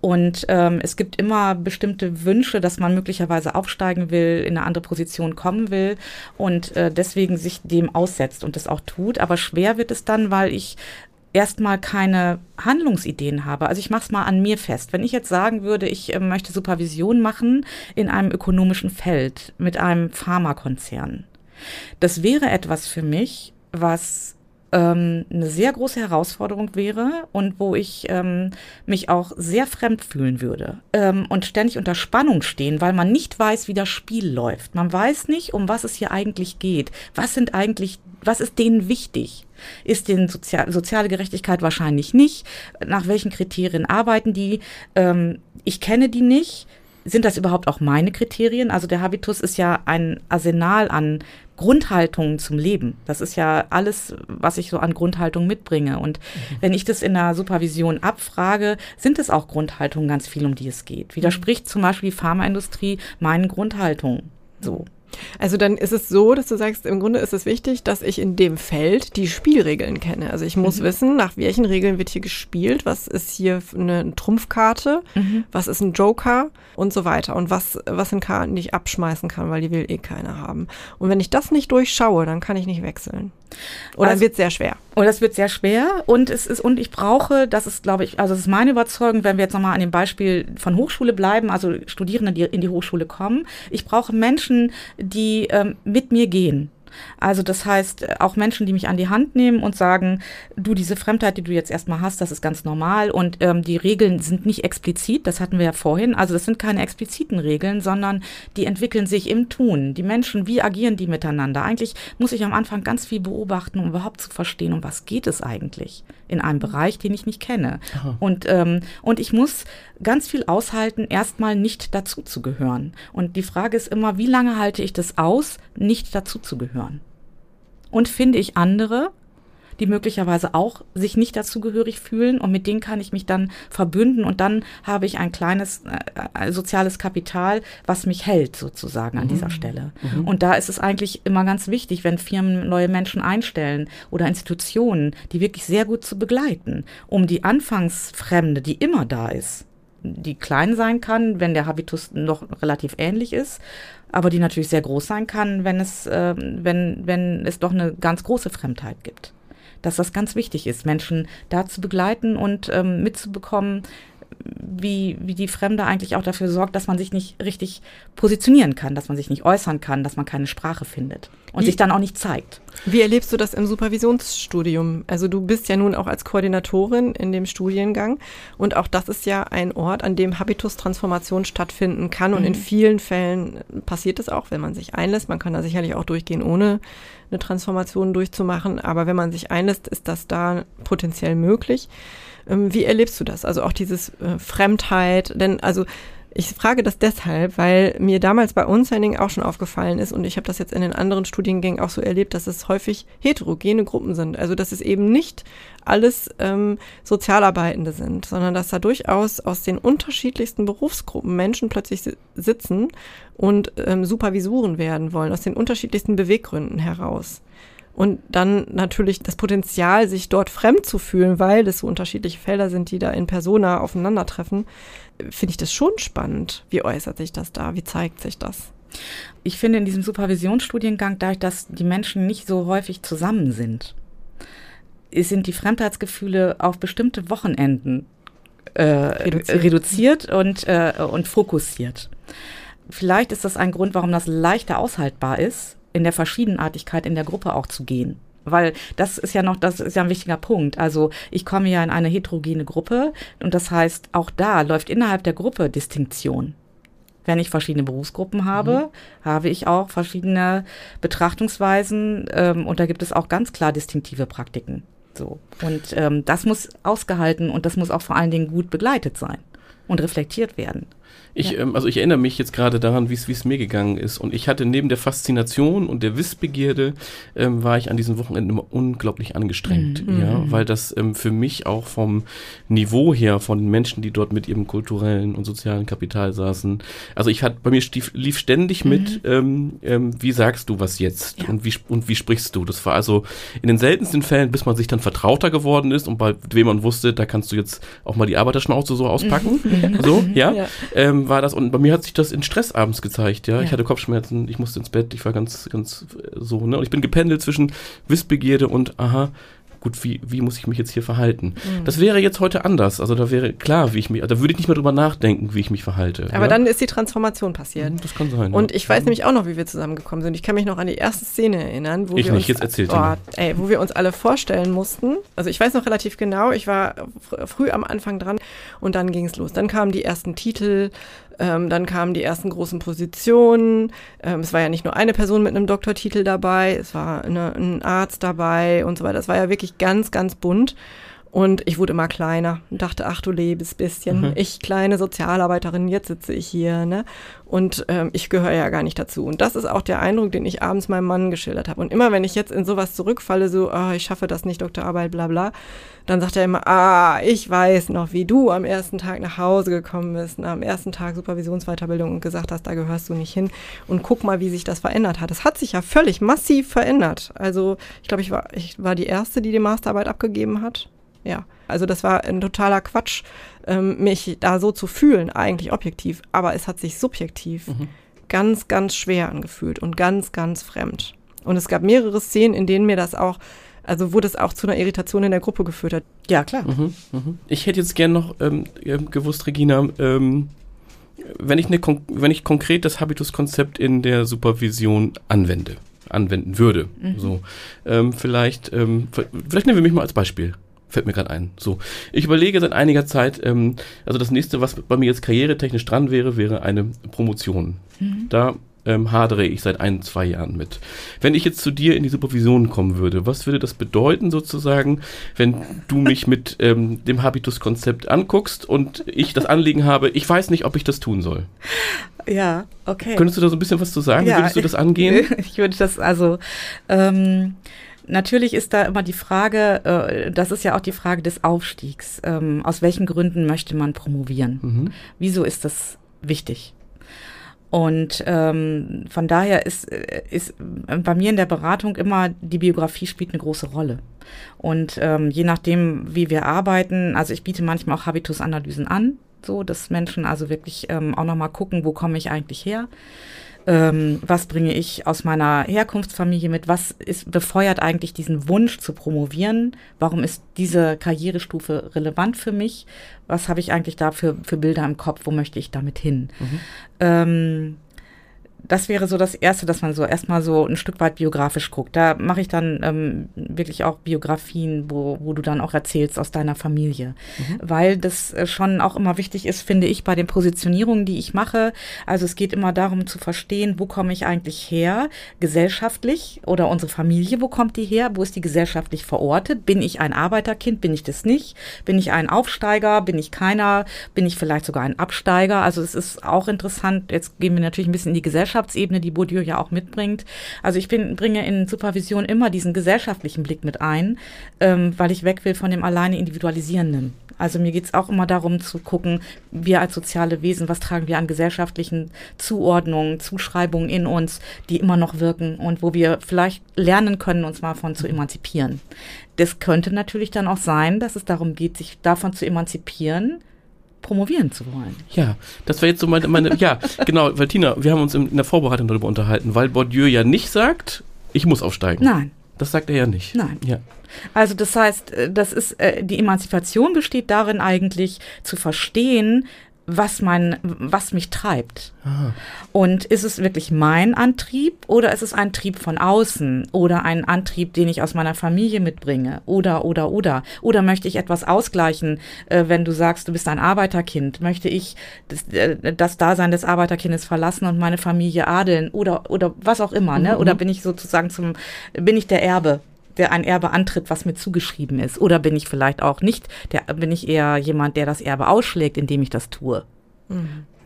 D: Und ähm, es gibt immer bestimmte Wünsche, dass man möglicherweise aufsteigen will, in eine andere Position kommen will und äh, deswegen sich dem aussetzt und das auch tut. Aber schwer wird es dann, weil ich erstmal keine Handlungsideen habe. Also ich mache es mal an mir fest. Wenn ich jetzt sagen würde, ich äh, möchte Supervision machen in einem ökonomischen Feld mit einem Pharmakonzern, das wäre etwas für mich, was ähm, eine sehr große Herausforderung wäre und wo ich ähm, mich auch sehr fremd fühlen würde ähm, und ständig unter Spannung stehen, weil man nicht weiß, wie das Spiel läuft. Man weiß nicht, um was es hier eigentlich geht. Was sind eigentlich, was ist denen wichtig? Ist denen Sozial soziale Gerechtigkeit wahrscheinlich nicht? Nach welchen Kriterien arbeiten die? Ähm, ich kenne die nicht sind das überhaupt auch meine Kriterien? Also der Habitus ist ja ein Arsenal an Grundhaltungen zum Leben. Das ist ja alles, was ich so an Grundhaltung mitbringe. Und mhm. wenn ich das in der Supervision abfrage, sind es auch Grundhaltungen ganz viel, um die es geht. Widerspricht zum Beispiel die Pharmaindustrie meinen Grundhaltungen. So.
B: Also dann ist es so, dass du sagst, im Grunde ist es wichtig, dass ich in dem Feld die Spielregeln kenne. Also ich muss mhm. wissen, nach welchen Regeln wird hier gespielt, was ist hier eine Trumpfkarte, mhm. was ist ein Joker und so weiter und was, was sind Karten, die ich abschmeißen kann, weil die will eh keiner haben. Und wenn ich das nicht durchschaue, dann kann ich nicht wechseln. Oder also, wird sehr schwer.
D: Oder es wird sehr schwer und es ist, und ich brauche, das ist, glaube ich, also das ist meine Überzeugung, wenn wir jetzt nochmal an dem Beispiel von Hochschule bleiben, also Studierende, die in die Hochschule kommen, ich brauche Menschen, die ähm, mit mir gehen. Also das heißt, auch Menschen, die mich an die Hand nehmen und sagen, du, diese Fremdheit, die du jetzt erstmal hast, das ist ganz normal und ähm, die Regeln sind nicht explizit, das hatten wir ja vorhin, also das sind keine expliziten Regeln, sondern die entwickeln sich im Tun. Die Menschen, wie agieren die miteinander? Eigentlich muss ich am Anfang ganz viel beobachten, um überhaupt zu verstehen, um was geht es eigentlich in einem Bereich, den ich nicht kenne. Und, ähm, und ich muss ganz viel aushalten, erstmal nicht dazu zu gehören. Und die Frage ist immer, wie lange halte ich das aus, nicht dazu zu gehören? Und finde ich andere, die möglicherweise auch sich nicht dazugehörig fühlen und mit denen kann ich mich dann verbünden und dann habe ich ein kleines äh, äh soziales Kapital, was mich hält sozusagen an mhm. dieser Stelle. Mhm. Und da ist es eigentlich immer ganz wichtig, wenn Firmen neue Menschen einstellen oder Institutionen, die wirklich sehr gut zu begleiten, um die Anfangsfremde, die immer da ist, die klein sein kann, wenn der Habitus noch relativ ähnlich ist, aber die natürlich sehr groß sein kann, wenn es, äh, wenn, wenn es doch eine ganz große Fremdheit gibt. Dass das ganz wichtig ist, Menschen da zu begleiten und ähm, mitzubekommen, wie, wie die Fremde eigentlich auch dafür sorgt, dass man sich nicht richtig positionieren kann, dass man sich nicht äußern kann, dass man keine Sprache findet und wie, sich dann auch nicht zeigt.
B: Wie erlebst du das im Supervisionsstudium? Also du bist ja nun auch als Koordinatorin in dem Studiengang und auch das ist ja ein Ort, an dem Habitustransformation stattfinden kann und mhm. in vielen Fällen passiert es auch, wenn man sich einlässt. Man kann da sicherlich auch durchgehen, ohne eine Transformation durchzumachen, aber wenn man sich einlässt, ist das da potenziell möglich. Ähm, wie erlebst du das? Also auch dieses äh, Fremdheit, denn also ich frage das deshalb, weil mir damals bei Unsending auch schon aufgefallen ist und ich habe das jetzt in den anderen Studiengängen auch so erlebt, dass es häufig heterogene Gruppen sind. Also dass es eben nicht alles ähm, Sozialarbeitende sind, sondern dass da durchaus aus den unterschiedlichsten Berufsgruppen Menschen plötzlich sitzen und ähm, Supervisuren werden wollen, aus den unterschiedlichsten Beweggründen heraus. Und dann natürlich das Potenzial, sich dort fremd zu fühlen, weil es so unterschiedliche Felder sind, die da in Persona aufeinandertreffen, finde ich das schon spannend. Wie äußert sich das da? Wie zeigt sich das?
D: Ich finde in diesem Supervisionsstudiengang, dadurch, dass die Menschen nicht so häufig zusammen sind, sind die Fremdheitsgefühle auf bestimmte Wochenenden äh, reduziert. reduziert, und, äh, und fokussiert. Vielleicht ist das ein Grund, warum das leichter aushaltbar ist, in der Verschiedenartigkeit in der Gruppe auch zu gehen. Weil das ist ja noch, das ist ja ein wichtiger Punkt. Also ich komme ja in eine heterogene Gruppe und das heißt, auch da läuft innerhalb der Gruppe Distinktion. Wenn ich verschiedene Berufsgruppen habe, mhm. habe ich auch verschiedene Betrachtungsweisen ähm, und da gibt es auch ganz klar distinktive Praktiken. So. Und ähm, das muss ausgehalten und das muss auch vor allen Dingen gut begleitet sein und reflektiert werden.
C: Ich, ja. ähm, also ich erinnere mich jetzt gerade daran, wie es mir gegangen ist. Und ich hatte neben der Faszination und der Wissbegierde, ähm, war ich an diesen Wochenenden immer unglaublich angestrengt. Mhm. Ja, weil das ähm, für mich auch vom Niveau her, von den Menschen, die dort mit ihrem kulturellen und sozialen Kapital saßen. Also ich hatte, bei mir stief, lief ständig mit, mhm. ähm, ähm, wie sagst du was jetzt? Ja. Und wie, und wie sprichst du? Das war also in den seltensten Fällen, bis man sich dann vertrauter geworden ist und bei wem man wusste, da kannst du jetzt auch mal die Arbeiterschnauze so auspacken. Mhm. So, ja. ja. Ähm, ähm, war das, und bei mir hat sich das in Stress abends gezeigt, ja? ja. Ich hatte Kopfschmerzen, ich musste ins Bett, ich war ganz, ganz äh, so, ne? Und ich bin gependelt zwischen Wissbegierde und, aha, gut, wie, wie muss ich mich jetzt hier verhalten? Mhm. Das wäre jetzt heute anders. Also da wäre klar, wie ich mich, da würde ich nicht mehr drüber nachdenken, wie ich mich verhalte.
B: Aber ja? dann ist die Transformation passiert.
C: Das kann sein.
B: Und ja. ich weiß nämlich auch noch, wie wir zusammengekommen sind. Ich kann mich noch an die erste Szene erinnern,
C: wo ich wir
B: nicht,
C: uns, jetzt erzählt
B: oh, ey, wo wir uns alle vorstellen mussten. Also ich weiß noch relativ genau, ich war früh am Anfang dran und dann ging es los. Dann kamen die ersten Titel, ähm, dann kamen die ersten großen Positionen. Ähm, es war ja nicht nur eine Person mit einem Doktortitel dabei, es war eine, ein Arzt dabei und so weiter. Es war ja wirklich ganz, ganz bunt. Und ich wurde immer kleiner und dachte, ach du lebes bisschen, mhm. ich kleine Sozialarbeiterin, jetzt sitze ich hier, ne? Und ähm, ich gehöre ja gar nicht dazu. Und das ist auch der Eindruck, den ich abends meinem Mann geschildert habe. Und immer wenn ich jetzt in sowas zurückfalle, so, oh, ich schaffe das nicht, Doktorarbeit, bla bla, dann sagt er immer, ah, ich weiß noch, wie du am ersten Tag nach Hause gekommen bist, na, am ersten Tag Supervisionsweiterbildung und gesagt hast, da gehörst du nicht hin. Und guck mal, wie sich das verändert hat. Es hat sich ja völlig massiv verändert. Also ich glaube, ich war, ich war die Erste, die die Masterarbeit abgegeben hat ja. Also das war ein totaler Quatsch, ähm, mich da so zu fühlen, eigentlich objektiv. Aber es hat sich subjektiv mhm. ganz, ganz schwer angefühlt und ganz, ganz fremd. Und es gab mehrere Szenen, in denen mir das auch, also wo das auch zu einer Irritation in der Gruppe geführt hat.
D: Ja, klar.
C: Mhm, mhm. Ich hätte jetzt gern noch ähm, gewusst, Regina, ähm, wenn ich, eine, wenn ich konkret das Habitus-Konzept in der Supervision anwende, anwenden würde, mhm. so, ähm, vielleicht, ähm, vielleicht nehmen wir mich mal als Beispiel. Fällt mir gerade ein. So, ich überlege seit einiger Zeit, ähm, also das nächste, was bei mir jetzt karrieretechnisch dran wäre, wäre eine Promotion. Mhm. Da ähm, hadere ich seit ein, zwei Jahren mit. Wenn ich jetzt zu dir in die Supervision kommen würde, was würde das bedeuten sozusagen, wenn du mich mit ähm, dem Habitus-Konzept anguckst und ich das Anliegen habe, ich weiß nicht, ob ich das tun soll?
D: Ja, okay.
C: Könntest du da so ein bisschen was zu sagen? Ja, Wie würdest du das angehen?
D: Ich, ich würde das also ähm, Natürlich ist da immer die Frage, äh, das ist ja auch die Frage des Aufstiegs. Ähm, aus welchen Gründen möchte man promovieren? Mhm. Wieso ist das wichtig? Und ähm, von daher ist, äh, ist bei mir in der Beratung immer, die Biografie spielt eine große Rolle. Und ähm, je nachdem, wie wir arbeiten, also ich biete manchmal auch Habitusanalysen an, so dass Menschen also wirklich ähm, auch nochmal gucken, wo komme ich eigentlich her ähm, was bringe ich aus meiner Herkunftsfamilie mit, was ist, befeuert eigentlich diesen Wunsch zu promovieren, warum ist diese Karrierestufe relevant für mich, was habe ich eigentlich da für, für Bilder im Kopf, wo möchte ich damit hin. Mhm. Ähm, das wäre so das Erste, dass man so erstmal so ein Stück weit biografisch guckt. Da mache ich dann ähm, wirklich auch Biografien, wo, wo du dann auch erzählst aus deiner Familie. Mhm. Weil das äh, schon auch immer wichtig ist, finde ich, bei den Positionierungen, die ich mache. Also es geht immer darum zu verstehen, wo komme ich eigentlich her, gesellschaftlich oder unsere Familie, wo kommt die her, wo ist die gesellschaftlich verortet? Bin ich ein Arbeiterkind, bin ich das nicht? Bin ich ein Aufsteiger, bin ich keiner, bin ich vielleicht sogar ein Absteiger? Also es ist auch interessant, jetzt gehen wir natürlich ein bisschen in die Gesellschaft Gesellschaftsebene, die Bourdieu ja auch mitbringt. Also ich bin, bringe in Supervision immer diesen gesellschaftlichen Blick mit ein, ähm, weil ich weg will von dem alleine Individualisierenden. Also mir geht es auch immer darum zu gucken, wir als soziale Wesen, was tragen wir an gesellschaftlichen Zuordnungen, Zuschreibungen in uns, die immer noch wirken und wo wir vielleicht lernen können, uns mal von zu emanzipieren. Das könnte natürlich dann auch sein, dass es darum geht, sich davon zu emanzipieren, promovieren zu wollen.
C: Ja, das war jetzt so meine, meine ja, genau, weil Tina, wir haben uns in der Vorbereitung darüber unterhalten, weil Bourdieu ja nicht sagt, ich muss aufsteigen.
D: Nein.
C: Das sagt er ja nicht.
D: Nein.
C: Ja.
D: Also das heißt, äh, das ist äh, die Emanzipation besteht darin eigentlich zu verstehen, was mein, was mich treibt.
C: Aha.
D: Und ist es wirklich mein Antrieb oder ist es ein Trieb von außen oder ein Antrieb, den ich aus meiner Familie mitbringe? Oder, oder, oder. Oder möchte ich etwas ausgleichen, äh, wenn du sagst, du bist ein Arbeiterkind? Möchte ich das, äh, das Dasein des Arbeiterkindes verlassen und meine Familie adeln? Oder, oder was auch immer, ne? Oder bin ich sozusagen zum, bin ich der Erbe? Der ein Erbe antritt, was mir zugeschrieben ist? Oder bin ich vielleicht auch nicht, der, bin ich eher jemand, der das Erbe ausschlägt, indem ich das tue?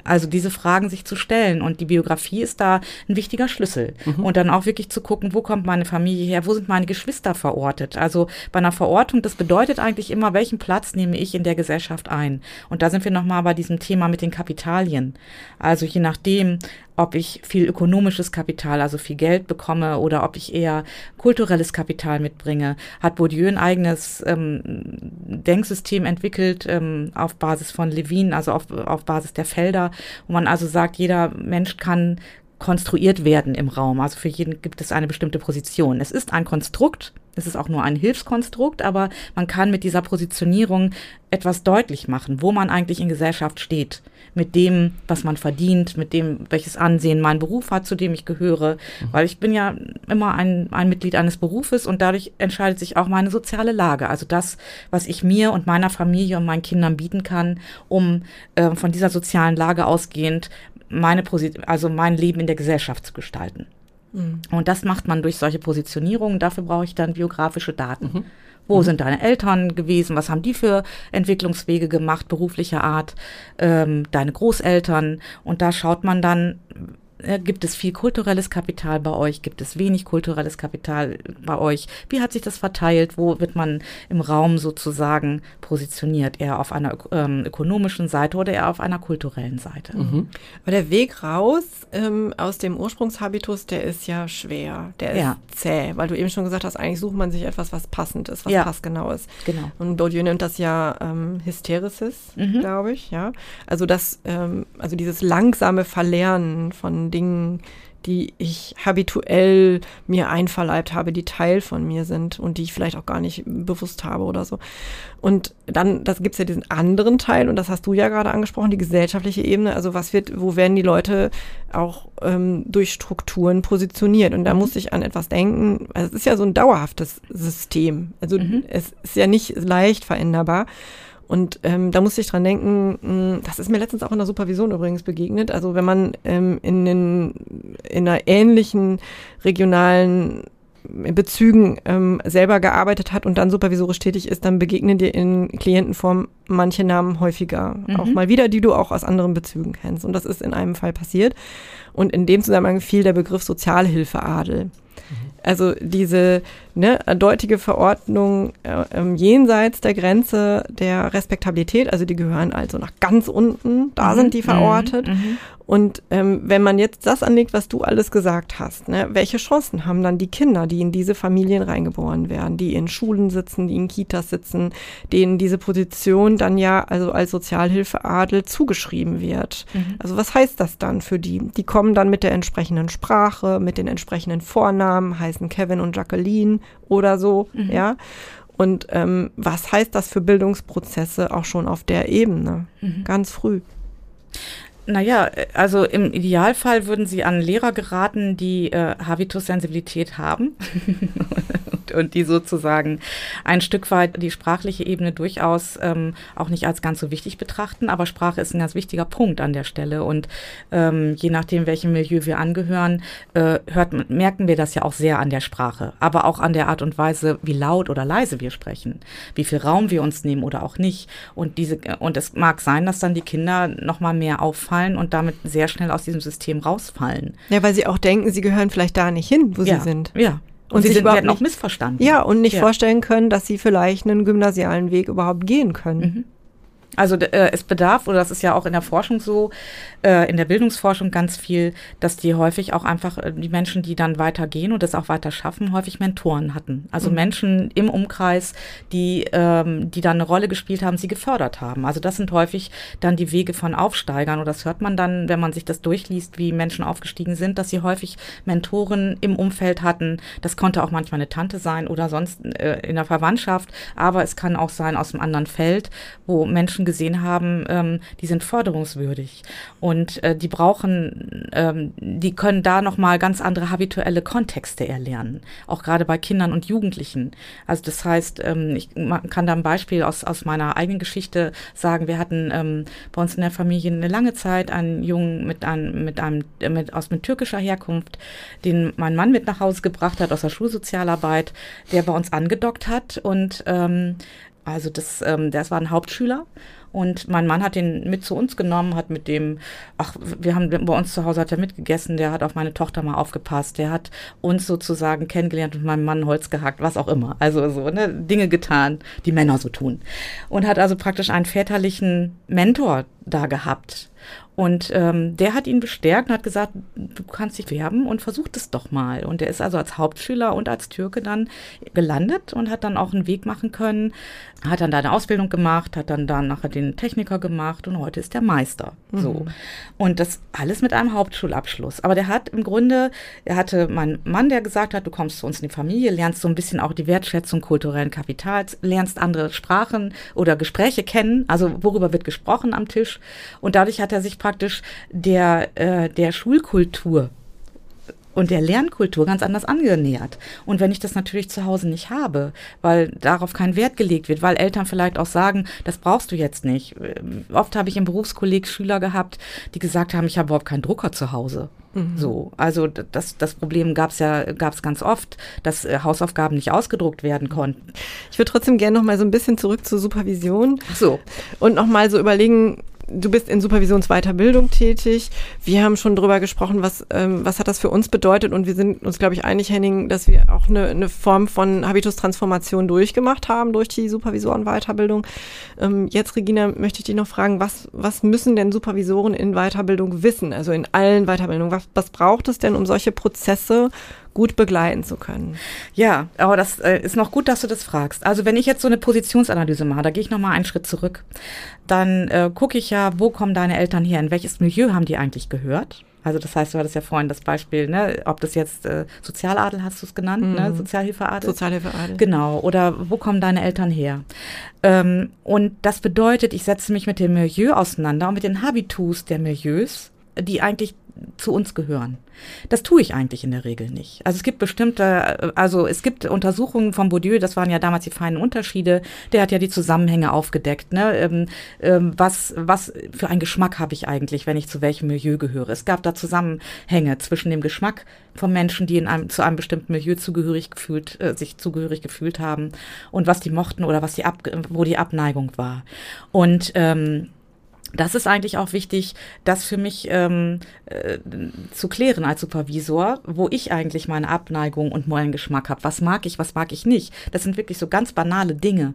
D: Also diese Fragen sich zu stellen und die Biografie ist da ein wichtiger Schlüssel. Und dann auch wirklich zu gucken, wo kommt meine Familie her, wo sind meine Geschwister verortet. Also bei einer Verortung, das bedeutet eigentlich immer, welchen Platz nehme ich in der Gesellschaft ein. Und da sind wir nochmal bei diesem Thema mit den Kapitalien. Also je nachdem, ob ich viel ökonomisches Kapital, also viel Geld bekomme oder ob ich eher kulturelles Kapital mitbringe, hat Bourdieu ein eigenes ähm, Denksystem entwickelt ähm, auf Basis von Levin, also auf, auf Basis der Felder, wo man also sagt, jeder Mensch kann konstruiert werden im Raum. Also für jeden gibt es eine bestimmte Position. Es ist ein Konstrukt, es ist auch nur ein Hilfskonstrukt, aber man kann mit dieser Positionierung etwas deutlich machen, wo man eigentlich in Gesellschaft steht. Mit dem, was man verdient, mit dem, welches Ansehen mein Beruf hat, zu dem ich gehöre. Weil ich bin ja immer ein, ein Mitglied eines Berufes und dadurch entscheidet sich auch meine soziale Lage. Also das, was ich mir und meiner Familie und meinen Kindern bieten kann, um äh, von dieser sozialen Lage ausgehend meine Posi also mein Leben in der Gesellschaft zu gestalten. Und das macht man durch solche Positionierungen. Dafür brauche ich dann biografische Daten. Wo sind deine Eltern gewesen? Was haben die für Entwicklungswege gemacht, beruflicher Art? Ähm, deine Großeltern? Und da schaut man dann, gibt es viel kulturelles Kapital bei euch? Gibt es wenig kulturelles Kapital bei euch? Wie hat sich das verteilt? Wo wird man im Raum sozusagen positioniert? Eher auf einer ähm, ökonomischen Seite oder eher auf einer kulturellen Seite?
B: Aber der Weg raus ähm, aus dem Ursprungshabitus, der ist ja schwer. Der ist
D: Ja.
B: zäh, weil du eben schon gesagt hast, eigentlich sucht man sich etwas, was passend ist, was
D: Ja.
B: passgenau ist.
D: Genau.
B: Und Bourdieu nennt das ja ähm, Hysteresis,
D: Mhm.
B: glaube ich, ja. Also das, ähm, also dieses langsame Verlernen von Dingen, die ich habituell mir einverleibt habe, die Teil von mir sind und die ich vielleicht auch gar nicht bewusst habe oder so. Und dann, das gibt's ja diesen anderen Teil, und das hast du ja gerade angesprochen, die gesellschaftliche Ebene. Also was wird, wo werden die Leute auch ähm, durch Strukturen positioniert? Und da muss ich an etwas denken. Also es ist ja so ein dauerhaftes System. Also es ist ja nicht leicht veränderbar. Und ähm, da musste ich dran denken, mh, das ist mir letztens auch in der Supervision übrigens begegnet. Also wenn man ähm, in, den, in einer ähnlichen regionalen Bezügen ähm, selber gearbeitet hat und dann supervisorisch tätig ist, dann begegnen dir in Klientenform manche Namen häufiger. Auch mal wieder, die du auch aus anderen Bezügen kennst. Und das ist in einem Fall passiert. Und in dem Zusammenhang fiel der Begriff Sozialhilfeadel. Also diese ne, deutige Verordnung äh, ähm, jenseits der Grenze der Respektabilität, also die gehören also nach ganz unten, da sind die verortet. Und ähm, wenn man jetzt das anlegt, was du alles gesagt hast, ne, welche Chancen haben dann die Kinder, die in diese Familien reingeboren werden, die in Schulen sitzen, die in Kitas sitzen, denen diese Position dann ja also als Sozialhilfeadel zugeschrieben wird? Also was heißt das dann für die? Die kommen dann mit der entsprechenden Sprache, mit den entsprechenden Vornamen, heißen Kevin und Jacqueline oder so, ja. Und ähm, was heißt das für Bildungsprozesse auch schon auf der Ebene? Ganz früh.
D: Naja, also im Idealfall würden Sie an Lehrer geraten, die äh, Habitus-Sensibilität haben und, und die sozusagen ein Stück weit die sprachliche Ebene durchaus ähm, auch nicht als ganz so wichtig betrachten, aber Sprache ist ein ganz wichtiger Punkt an der Stelle. Und ähm, je nachdem, welchem Milieu wir angehören, äh, hört, merken wir das ja auch sehr an der Sprache, aber auch an der Art und Weise, wie laut oder leise wir sprechen, wie viel Raum wir uns nehmen oder auch nicht. Und diese und es mag sein, dass dann die Kinder noch mal mehr auffallen und damit sehr schnell aus diesem System rausfallen.
B: Ja, weil sie auch denken, sie gehören vielleicht da nicht hin, wo
D: ja.
B: sie sind.
D: Ja. Und,
B: Und
D: sie sind,
B: überhaupt
D: werden auch
B: nicht-
D: missverstanden.
B: Ja, und nicht
D: Ja.
B: vorstellen können, dass sie vielleicht einen gymnasialen Weg überhaupt gehen können.
D: Also äh, es bedarf, oder das ist ja auch in der Forschung so, äh, in der Bildungsforschung ganz viel, dass die häufig auch einfach äh, die Menschen, die dann weitergehen und das auch weiter schaffen, häufig Mentoren hatten. Also mhm. Menschen im Umkreis, die, ähm, die dann eine Rolle gespielt haben, sie gefördert haben. Also das sind häufig dann die Wege von Aufsteigern. Und das hört man dann, wenn man sich das durchliest, wie Menschen aufgestiegen sind, dass sie häufig Mentoren im Umfeld hatten. Das konnte auch manchmal eine Tante sein oder sonst äh, in der Verwandtschaft. Aber es kann auch sein aus einem anderen Feld, wo Menschen gesehen haben, ähm, die sind förderungswürdig. Und äh, die brauchen, ähm, die können da nochmal ganz andere habituelle Kontexte erlernen. Auch gerade bei Kindern und Jugendlichen. Also das heißt, ähm, ich kann da ein Beispiel aus, aus meiner eigenen Geschichte sagen. Wir hatten ähm, bei uns in der Familie eine lange Zeit einen Jungen mit einem, mit einem, mit, aus mit türkischer Herkunft, den mein Mann mit nach Hause gebracht hat aus der Schulsozialarbeit, der bei uns angedockt hat und ähm, also das, ähm, das war ein Hauptschüler und mein Mann hat den mit zu uns genommen, hat mit dem, ach, wir haben bei uns zu Hause hat er mitgegessen, der hat auf meine Tochter mal aufgepasst, der hat uns sozusagen kennengelernt und meinem Mann Holz gehackt, was auch immer. Also so, ne, Dinge getan, die Männer so tun. Und hat also praktisch einen väterlichen Mentor da gehabt. Und ähm, der hat ihn bestärkt und hat gesagt, du kannst dich werben und versuch das doch mal. Und er ist also als Hauptschüler und als Türke dann gelandet und hat dann auch einen Weg machen können, hat dann da eine Ausbildung gemacht, hat dann da nachher den Techniker gemacht und heute ist der Meister. Mhm. So. Und das alles mit einem Hauptschulabschluss. Aber der hat im Grunde, er hatte meinen Mann, der gesagt hat, du kommst zu uns in die Familie, lernst so ein bisschen auch die Wertschätzung kulturellen Kapitals, lernst andere Sprachen oder Gespräche kennen, also worüber wird gesprochen am Tisch. Und dadurch hat er sich praktisch der, äh, der Schulkultur und der Lernkultur ganz anders angenähert. Und wenn ich das natürlich zu Hause nicht habe, weil darauf kein Wert gelegt wird, weil Eltern vielleicht auch sagen, das brauchst du jetzt nicht. Oft habe ich im Berufskolleg Schüler gehabt, die gesagt haben, ich habe überhaupt keinen Drucker zu Hause. Mhm. So, also das, das Problem gab es ja gab's ganz oft, dass äh, Hausaufgaben nicht ausgedruckt werden konnten.
B: Ich würde trotzdem gerne noch mal so ein bisschen zurück zur Supervision.
D: Ach so.
B: Und noch mal so überlegen, du bist in Supervisionsweiterbildung tätig. Wir haben schon drüber gesprochen, was, ähm, was hat das für uns bedeutet und wir sind uns, glaube ich, einig, Henning, dass wir auch eine, eine Form von Habitustransformation durchgemacht haben durch die Supervisorenweiterbildung. Ähm, jetzt, Regina, möchte ich dich noch fragen, was, was müssen denn Supervisoren in Weiterbildung wissen, also in allen Weiterbildungen? Was, was braucht es denn, um solche Prozesse gut begleiten zu können.
D: Ja, aber das äh, ist noch gut, dass du das fragst. Also wenn ich jetzt so eine Positionsanalyse mache, da gehe ich noch mal einen Schritt zurück, dann äh, gucke ich ja, wo kommen deine Eltern her, in welches Milieu haben die eigentlich gehört? Also das heißt, du hattest ja vorhin das Beispiel, ne, ob das jetzt äh, Sozialadel hast du es genannt, ne, mhm. ne, Sozialhilfeadel.
B: Sozialhilfeadel.
D: Genau. Oder wo kommen deine Eltern her? Ähm, und das bedeutet, ich setze mich mit dem Milieu auseinander und mit den Habitus der Milieus, die eigentlich zu uns gehören. Das tue ich eigentlich in der Regel nicht. Also es gibt bestimmte, also es gibt Untersuchungen von Bourdieu, das waren ja damals die feinen Unterschiede, der hat ja die Zusammenhänge aufgedeckt. Ne? Ähm, ähm, was, was für einen Geschmack habe ich eigentlich, wenn ich zu welchem Milieu gehöre? Es gab da Zusammenhänge zwischen dem Geschmack von Menschen, die in einem, zu einem bestimmten Milieu zugehörig gefühlt, äh, sich zugehörig gefühlt haben und was die mochten oder was die Ab, wo die Abneigung war. Und ähm, das ist eigentlich auch wichtig, das für mich ähm, äh, zu klären als Supervisor, wo ich eigentlich meine Abneigung und Mollengeschmack habe. Was mag ich, was mag ich nicht? Das sind wirklich so ganz banale Dinge,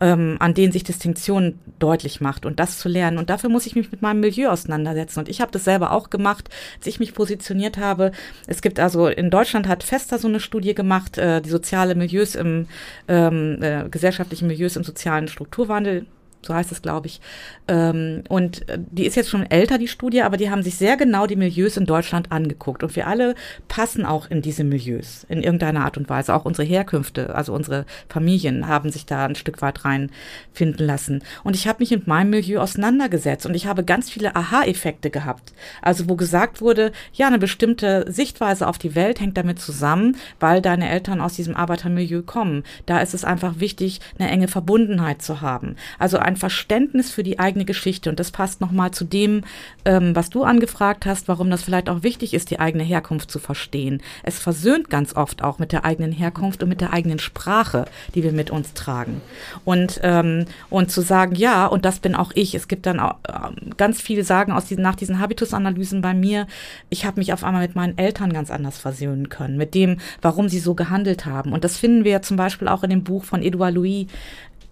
D: ähm, an denen sich Distinktion deutlich macht und das zu lernen. Und dafür muss ich mich mit meinem Milieu auseinandersetzen. Und ich habe das selber auch gemacht, als ich mich positioniert habe. Es gibt also in Deutschland hat Fester so eine Studie gemacht, äh, die soziale Milieus im ähm, äh, gesellschaftlichen Milieus im sozialen Strukturwandel so heißt es, glaube ich. Ähm, und äh, die ist jetzt schon älter, die Studie, aber die haben sich sehr genau die Milieus in Deutschland angeguckt. Und wir alle passen auch in diese Milieus in irgendeiner Art und Weise. Auch unsere Herkünfte, also unsere Familien haben sich da ein Stück weit reinfinden lassen. Und ich habe mich mit meinem Milieu auseinandergesetzt und ich habe ganz viele Aha-Effekte gehabt. Also wo gesagt wurde, ja, eine bestimmte Sichtweise auf die Welt hängt damit zusammen, weil deine Eltern aus diesem Arbeitermilieu kommen. Da ist es einfach wichtig, eine enge Verbundenheit zu haben. Also ein Verständnis für die eigene Geschichte. Und das passt nochmal zu dem, ähm, was du angefragt hast, warum das vielleicht auch wichtig ist, die eigene Herkunft zu verstehen. Es versöhnt ganz oft auch mit der eigenen Herkunft und mit der eigenen Sprache, die wir mit uns tragen. Und, ähm, und zu sagen, ja, und das bin auch ich. Es gibt dann auch, äh, ganz viele sagen aus diesen, nach diesen Habitusanalysen bei mir, ich habe mich auf einmal mit meinen Eltern ganz anders versöhnen können, mit dem, warum sie so gehandelt haben. Und das finden wir zum Beispiel auch in dem Buch von Edouard Louis,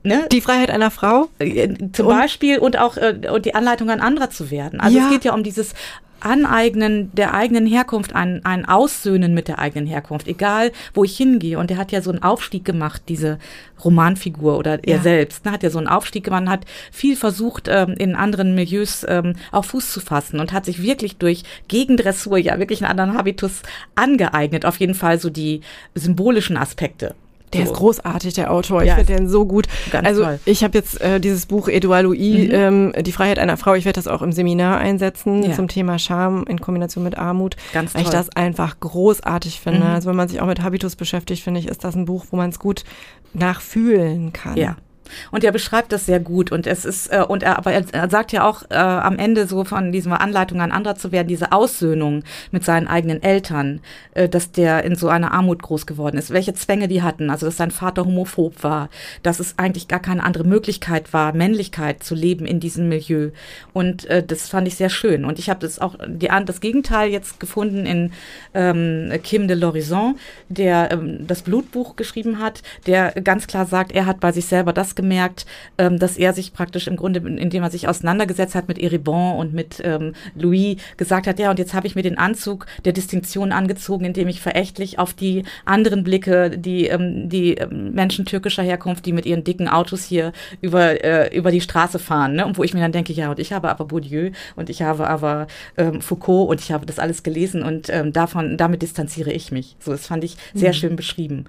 B: Ne? Die Freiheit einer Frau?
D: Äh, zum und Beispiel und auch äh, und die Anleitung an anderer zu werden. Also ja. es geht ja um dieses Aneignen der eigenen Herkunft, ein, ein Aussöhnen mit der eigenen Herkunft, egal wo ich hingehe. Und er hat ja so einen Aufstieg gemacht, diese Romanfigur oder er ja. selbst, ne, hat ja so einen Aufstieg gemacht, hat viel versucht, ähm, in anderen Milieus ähm, auch Fuß zu fassen und hat sich wirklich durch Gegendressur ja wirklich einen anderen Habitus angeeignet. Auf jeden Fall so die symbolischen Aspekte.
B: Der so. ist großartig, der Autor. Ich ja, finde den so gut. also toll. ich habe jetzt äh, dieses Buch Edouard Louis, mhm. ähm, Die Freiheit einer Frau. Ich werde das auch im Seminar einsetzen ja. zum Thema Scham in Kombination mit Armut. Ganz toll. Weil ich das einfach großartig finde. Mhm. Also wenn man sich auch mit Habitus beschäftigt, finde ich, ist das ein Buch, wo man es gut nachfühlen kann.
D: Ja. Und er beschreibt das sehr gut. Und es ist äh, und er aber er, sagt ja auch äh, am Ende so von dieser Anleitung an anderer zu werden, diese Aussöhnung mit seinen eigenen Eltern, äh, dass der in so einer Armut groß geworden ist, welche Zwänge die hatten, also dass sein Vater homophob war, dass es eigentlich gar keine andere Möglichkeit war, Männlichkeit zu leben in diesem Milieu. Und äh, das fand ich sehr schön. Und ich habe das auch die, das Gegenteil jetzt gefunden in ähm, Kim de l'Horizon, der ähm, das Blutbuch geschrieben hat, der ganz klar sagt, er hat bei sich selber das gemerkt, ähm, dass er sich praktisch im Grunde, indem er sich auseinandergesetzt hat mit Eribon und mit ähm, Louis, gesagt hat, ja, und jetzt habe ich mir den Anzug der Distinktion angezogen, indem ich verächtlich auf die anderen blicke, die, ähm, die ähm, Menschen türkischer Herkunft, die mit ihren dicken Autos hier über, äh, über die Straße fahren, ne? und wo ich mir dann denke, ja, und ich habe aber Bourdieu und ich habe aber ähm, Foucault und ich habe das alles gelesen und ähm, davon, damit distanziere ich mich. So, das fand ich sehr mhm. schön beschrieben.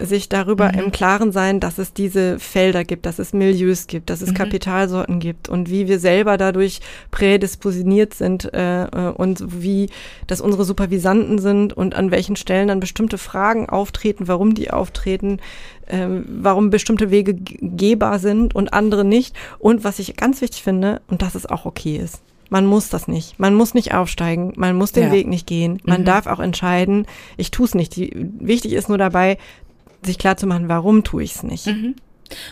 B: Sich darüber mhm. im Klaren sein, dass es diese Felder gibt, gibt, dass es Milieus gibt, dass es mhm. Kapitalsorten gibt und wie wir selber dadurch prädispositioniert sind äh, äh, und wie das unsere Supervisanten sind und an welchen Stellen dann bestimmte Fragen auftreten, warum die auftreten, äh, warum bestimmte Wege gehbar sind und andere nicht. Und was ich ganz wichtig finde, und dass es auch okay ist. Man muss das nicht. Man muss nicht aufsteigen. Man muss den ja. Weg nicht gehen. Man mhm. darf auch entscheiden, ich tue es nicht. Die, wichtig ist nur dabei, sich klar zu machen, warum tue ich es nicht. Mhm.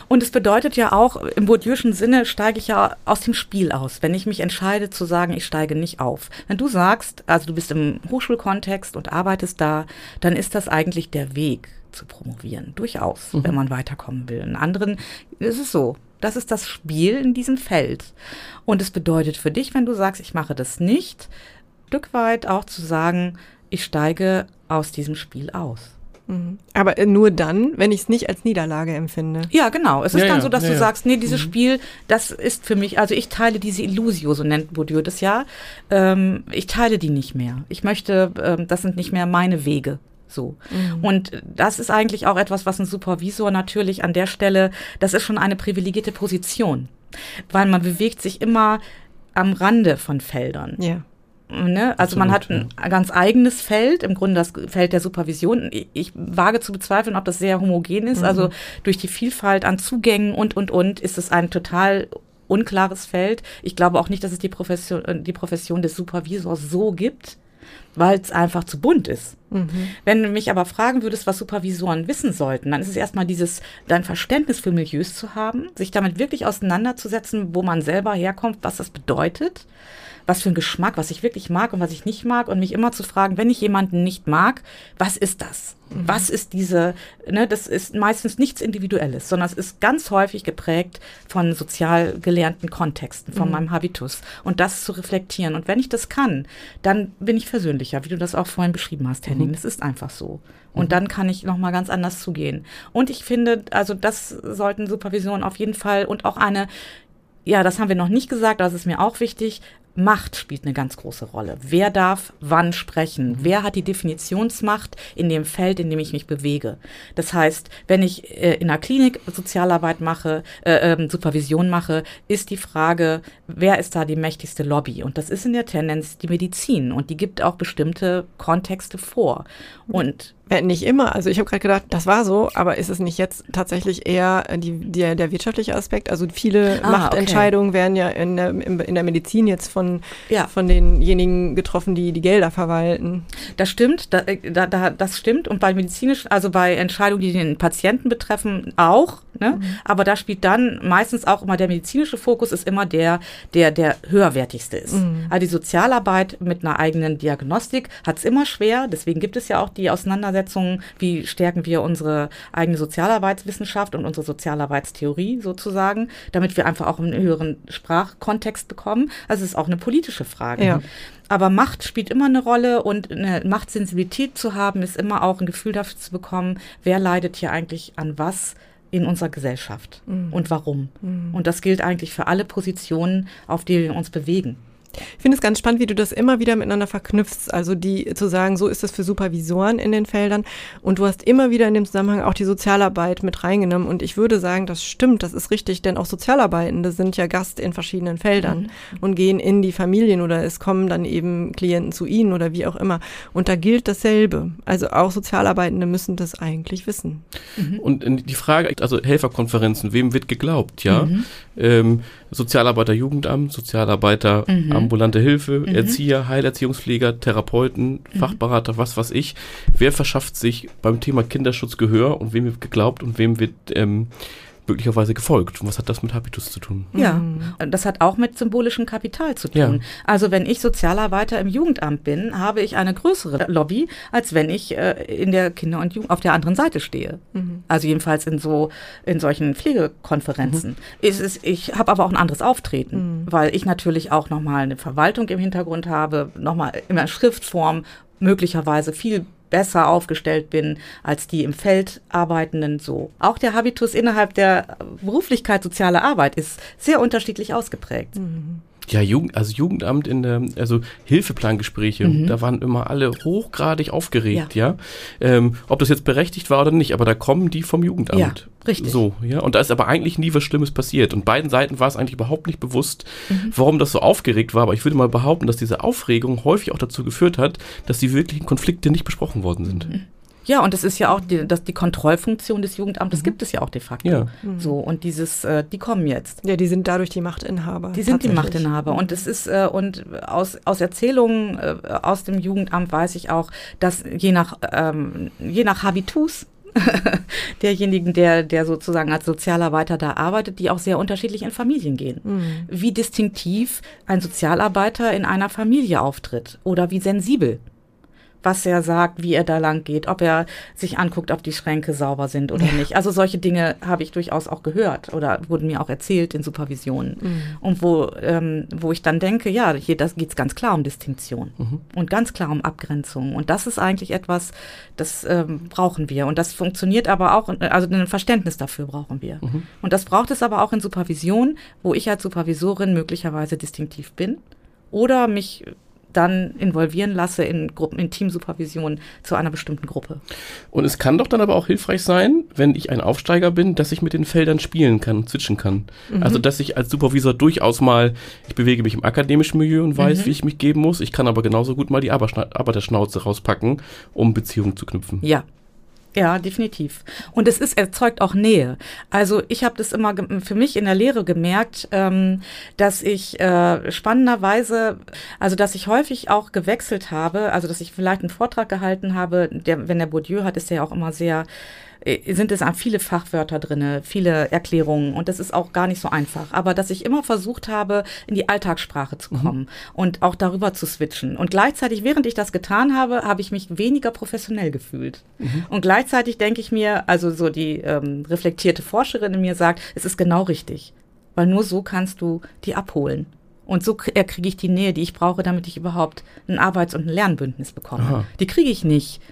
D: Und es bedeutet ja auch, im Bourdieu'schen Sinne steige ich ja aus dem Spiel aus, wenn ich mich entscheide zu sagen, ich steige nicht auf. Wenn du sagst, also du bist im Hochschulkontext und arbeitest da, dann ist das eigentlich der Weg zu promovieren. Durchaus, mhm. wenn man weiterkommen will. In anderen ist es so. Das ist das Spiel in diesem Feld. Und es bedeutet für dich, wenn du sagst, ich mache das nicht, Stück weit auch zu sagen, ich steige aus diesem Spiel aus.
B: Mhm. Aber äh, nur dann, wenn ich es nicht als Niederlage empfinde.
D: Ja, genau. Es ist ja, dann ja, so, dass ja, du sagst, nee, dieses mhm. Spiel, das ist für mich, also ich teile diese Illusio, so nennt Bourdieu das ja. Ähm, ich teile die nicht mehr. Ich möchte, ähm, das sind nicht mehr meine Wege. So. Mhm. Und das ist eigentlich auch etwas, was ein Supervisor natürlich an der Stelle, das ist schon eine privilegierte Position. Weil man bewegt sich immer am Rande von Feldern. Ja. Ne? Also Absolut, man hat ein ja. ganz eigenes Feld, im Grunde das Feld der Supervision. Ich, ich wage zu bezweifeln, ob das sehr homogen ist. Also mhm. Also durch die Vielfalt an Zugängen und, und, und ist es ein total unklares Feld. Ich glaube auch nicht, dass es die Profession, äh, die Profession des Supervisors so gibt, weil es einfach zu bunt ist. Mhm. Wenn du mich aber fragen würdest, was Supervisoren wissen sollten, dann ist es erstmal dieses, dein Verständnis für Milieus zu haben, sich damit wirklich auseinanderzusetzen, wo man selber herkommt, was das bedeutet was für ein Geschmack, was ich wirklich mag und was ich nicht mag und mich immer zu fragen, wenn ich jemanden nicht mag, was ist das? Mhm. Was ist diese, ne, das ist meistens nichts Individuelles, sondern es ist ganz häufig geprägt von sozial gelernten Kontexten, von mhm. meinem Habitus und das zu reflektieren. Und wenn ich das kann, dann bin ich versöhnlicher, wie du das auch vorhin beschrieben hast, Henning. Mhm. Das ist einfach so. Und mhm. dann kann ich nochmal ganz anders zugehen. Und ich finde, also das sollten Supervisionen auf jeden Fall und auch eine ja, das haben wir noch nicht gesagt, das ist mir auch wichtig, Macht spielt eine ganz große Rolle. Wer darf wann sprechen? Mhm. Wer hat die Definitionsmacht in dem Feld, in dem ich mich bewege? Das heißt, wenn ich äh, in einer Klinik Sozialarbeit mache, äh, äh, Supervision mache, ist die Frage, wer ist da die mächtigste Lobby? Und das ist in der Tendenz die Medizin und die gibt auch bestimmte Kontexte vor. Und
B: äh, nicht immer. Also ich habe gerade gedacht, das war so, aber ist es nicht jetzt tatsächlich eher äh, die, die, der wirtschaftliche Aspekt? Also viele ah, Machtentscheidungen okay. werden ja in der, in der Medizin jetzt von, ja. von denjenigen getroffen, die die Gelder verwalten.
D: Das stimmt, da, äh, da, da, das stimmt. Und bei medizinischen, also bei Entscheidungen, die den Patienten betreffen, auch. Ne? Mhm. Aber da spielt dann meistens auch immer der medizinische Fokus ist immer der, der, der höherwertigste ist. Mhm. Also die Sozialarbeit mit einer eigenen Diagnostik hat es immer schwer. Deswegen gibt es ja auch die Auseinandersetzung Auseinandersetzungen, wie stärken wir unsere eigene Sozialarbeitswissenschaft und unsere Sozialarbeitstheorie sozusagen, damit wir einfach auch einen höheren Sprachkontext bekommen. Also es ist auch eine politische Frage. Ja. Aber Macht spielt immer eine Rolle und eine Machtsensibilität zu haben, ist immer auch ein Gefühl dafür zu bekommen, wer leidet hier eigentlich an was in unserer Gesellschaft mhm. und warum. Mhm. Und das gilt eigentlich für alle Positionen, auf die wir uns bewegen.
B: Ich finde es ganz spannend, wie du das immer wieder miteinander verknüpfst. Also die zu sagen, so ist es für Supervisoren in den Feldern. Und du hast immer wieder in dem Zusammenhang auch die Sozialarbeit mit reingenommen. Und ich würde sagen, das stimmt, das ist richtig, denn auch Sozialarbeitende sind ja Gast in verschiedenen Feldern mhm. und gehen in die Familien oder es kommen dann eben Klienten zu ihnen oder wie auch immer. Und da gilt dasselbe. Also auch Sozialarbeitende müssen das eigentlich wissen.
C: Mhm. Und die Frage, also Helferkonferenzen, wem wird geglaubt, ja? Mhm. Ähm, Sozialarbeiter Jugendamt, Sozialarbeiter mhm. Ambulante Hilfe, mhm. Erzieher, Heilerziehungspfleger, Therapeuten, mhm. Fachberater, was weiß ich. Wer verschafft sich beim Thema Kinderschutz Gehör und wem wird geglaubt und wem wird ähm, möglicherweise gefolgt. Und was hat das mit Habitus zu tun?
D: Ja, mhm. das hat auch mit symbolischem Kapital zu tun. Ja. Also wenn ich Sozialarbeiter im Jugendamt bin, habe ich eine größere Lobby, als wenn ich äh, in der Kinder- und Jugend auf der anderen Seite stehe. Mhm. Also jedenfalls in so in solchen Pflegekonferenzen. Mhm. Ist es, ich habe aber auch ein anderes Auftreten, mhm. weil ich natürlich auch nochmal eine Verwaltung im Hintergrund habe, nochmal in der Schriftform möglicherweise viel besser aufgestellt bin als die im Feld arbeitenden so. Auch der Habitus innerhalb der Beruflichkeit soziale Arbeit ist sehr unterschiedlich ausgeprägt.
C: Mhm. Ja, Jugend, also Jugendamt in der, also Hilfeplangespräche, mhm. da waren immer alle hochgradig aufgeregt, ja. ja? Ähm, ob das jetzt berechtigt war oder nicht, aber da kommen die vom Jugendamt. Ja,
D: richtig.
C: So, ja. Und da ist aber eigentlich nie was Schlimmes passiert. Und beiden Seiten war es eigentlich überhaupt nicht bewusst, mhm. warum das so aufgeregt war. Aber ich würde mal behaupten, dass diese Aufregung häufig auch dazu geführt hat, dass die wirklichen Konflikte nicht besprochen worden sind. Mhm.
D: Ja, und es ist ja auch die, das, die Kontrollfunktion des Jugendamtes mhm. gibt es ja auch de facto. Ja. Mhm. So, und dieses, äh, die kommen jetzt.
B: Ja, die sind dadurch die Machtinhaber.
D: Die sind die Machtinhaber. Und es ist, äh, und aus, aus Erzählungen äh, aus dem Jugendamt weiß ich auch, dass je nach, ähm, je nach Habitus derjenigen, der, der sozusagen als Sozialarbeiter da arbeitet, die auch sehr unterschiedlich in Familien gehen. Mhm. Wie distinktiv ein Sozialarbeiter in einer Familie auftritt oder wie sensibel was er sagt, wie er da lang geht, ob er sich anguckt, ob die Schränke sauber sind oder ja. nicht. Also solche Dinge habe ich durchaus auch gehört oder wurden mir auch erzählt in Supervisionen. Mhm. Und wo, ähm, wo ich dann denke, ja, hier das geht es ganz klar um Distinktion mhm. und ganz klar um Abgrenzung. Und das ist eigentlich etwas, das ähm, brauchen wir. Und das funktioniert aber auch, also ein Verständnis dafür brauchen wir. Mhm. Und das braucht es aber auch in Supervision, wo ich als Supervisorin möglicherweise distinktiv bin oder mich dann involvieren lasse in Gruppen, in Teamsupervision zu einer bestimmten Gruppe.
C: Und es kann doch dann aber auch hilfreich sein, wenn ich ein Aufsteiger bin, dass ich mit den Feldern spielen kann, switchen kann. Mhm. Also dass ich als Supervisor durchaus mal, ich bewege mich im akademischen Milieu und weiß, mhm. wie ich mich geben muss. Ich kann aber genauso gut mal die Arbeiterschnauze rauspacken, um Beziehungen zu knüpfen.
D: Ja, ja, definitiv. Und es ist erzeugt auch Nähe. Also ich habe das immer für mich in der Lehre gemerkt, ähm, dass ich äh, spannenderweise, also dass ich häufig auch gewechselt habe, also dass ich vielleicht einen Vortrag gehalten habe, der, wenn der Bourdieu hat, ist der ja auch immer sehr sind es viele Fachwörter drin, viele Erklärungen und das ist auch gar nicht so einfach. Aber dass ich immer versucht habe, in die Alltagssprache zu mhm. kommen mhm. und auch darüber zu switchen. Und gleichzeitig, während ich das getan habe, habe ich mich weniger professionell gefühlt. Mhm. Und gleichzeitig denke ich mir, also so die ähm, reflektierte Forscherin in mir sagt, es ist genau richtig. Weil nur so kannst du die abholen. Und so kriege ich die Nähe, die ich brauche, damit ich überhaupt ein Arbeits- und ein Lernbündnis bekomme. Aha. Die kriege ich nicht,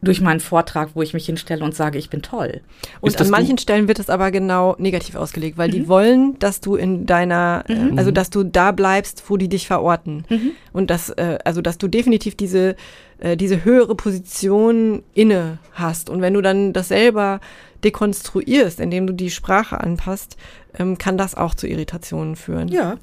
D: durch meinen Vortrag, wo ich mich hinstelle und sage, ich bin toll.
B: Und an manchen Stellen wird es aber genau negativ ausgelegt, weil mhm. die wollen, dass du in deiner, äh, mhm. also dass du da bleibst, wo die dich verorten. Mhm. Und dass, äh, also dass du definitiv diese, äh, diese höhere Position inne hast. Und wenn du dann das selber dekonstruierst, indem du die Sprache anpasst, ähm, kann das auch zu Irritationen führen.
C: Ja,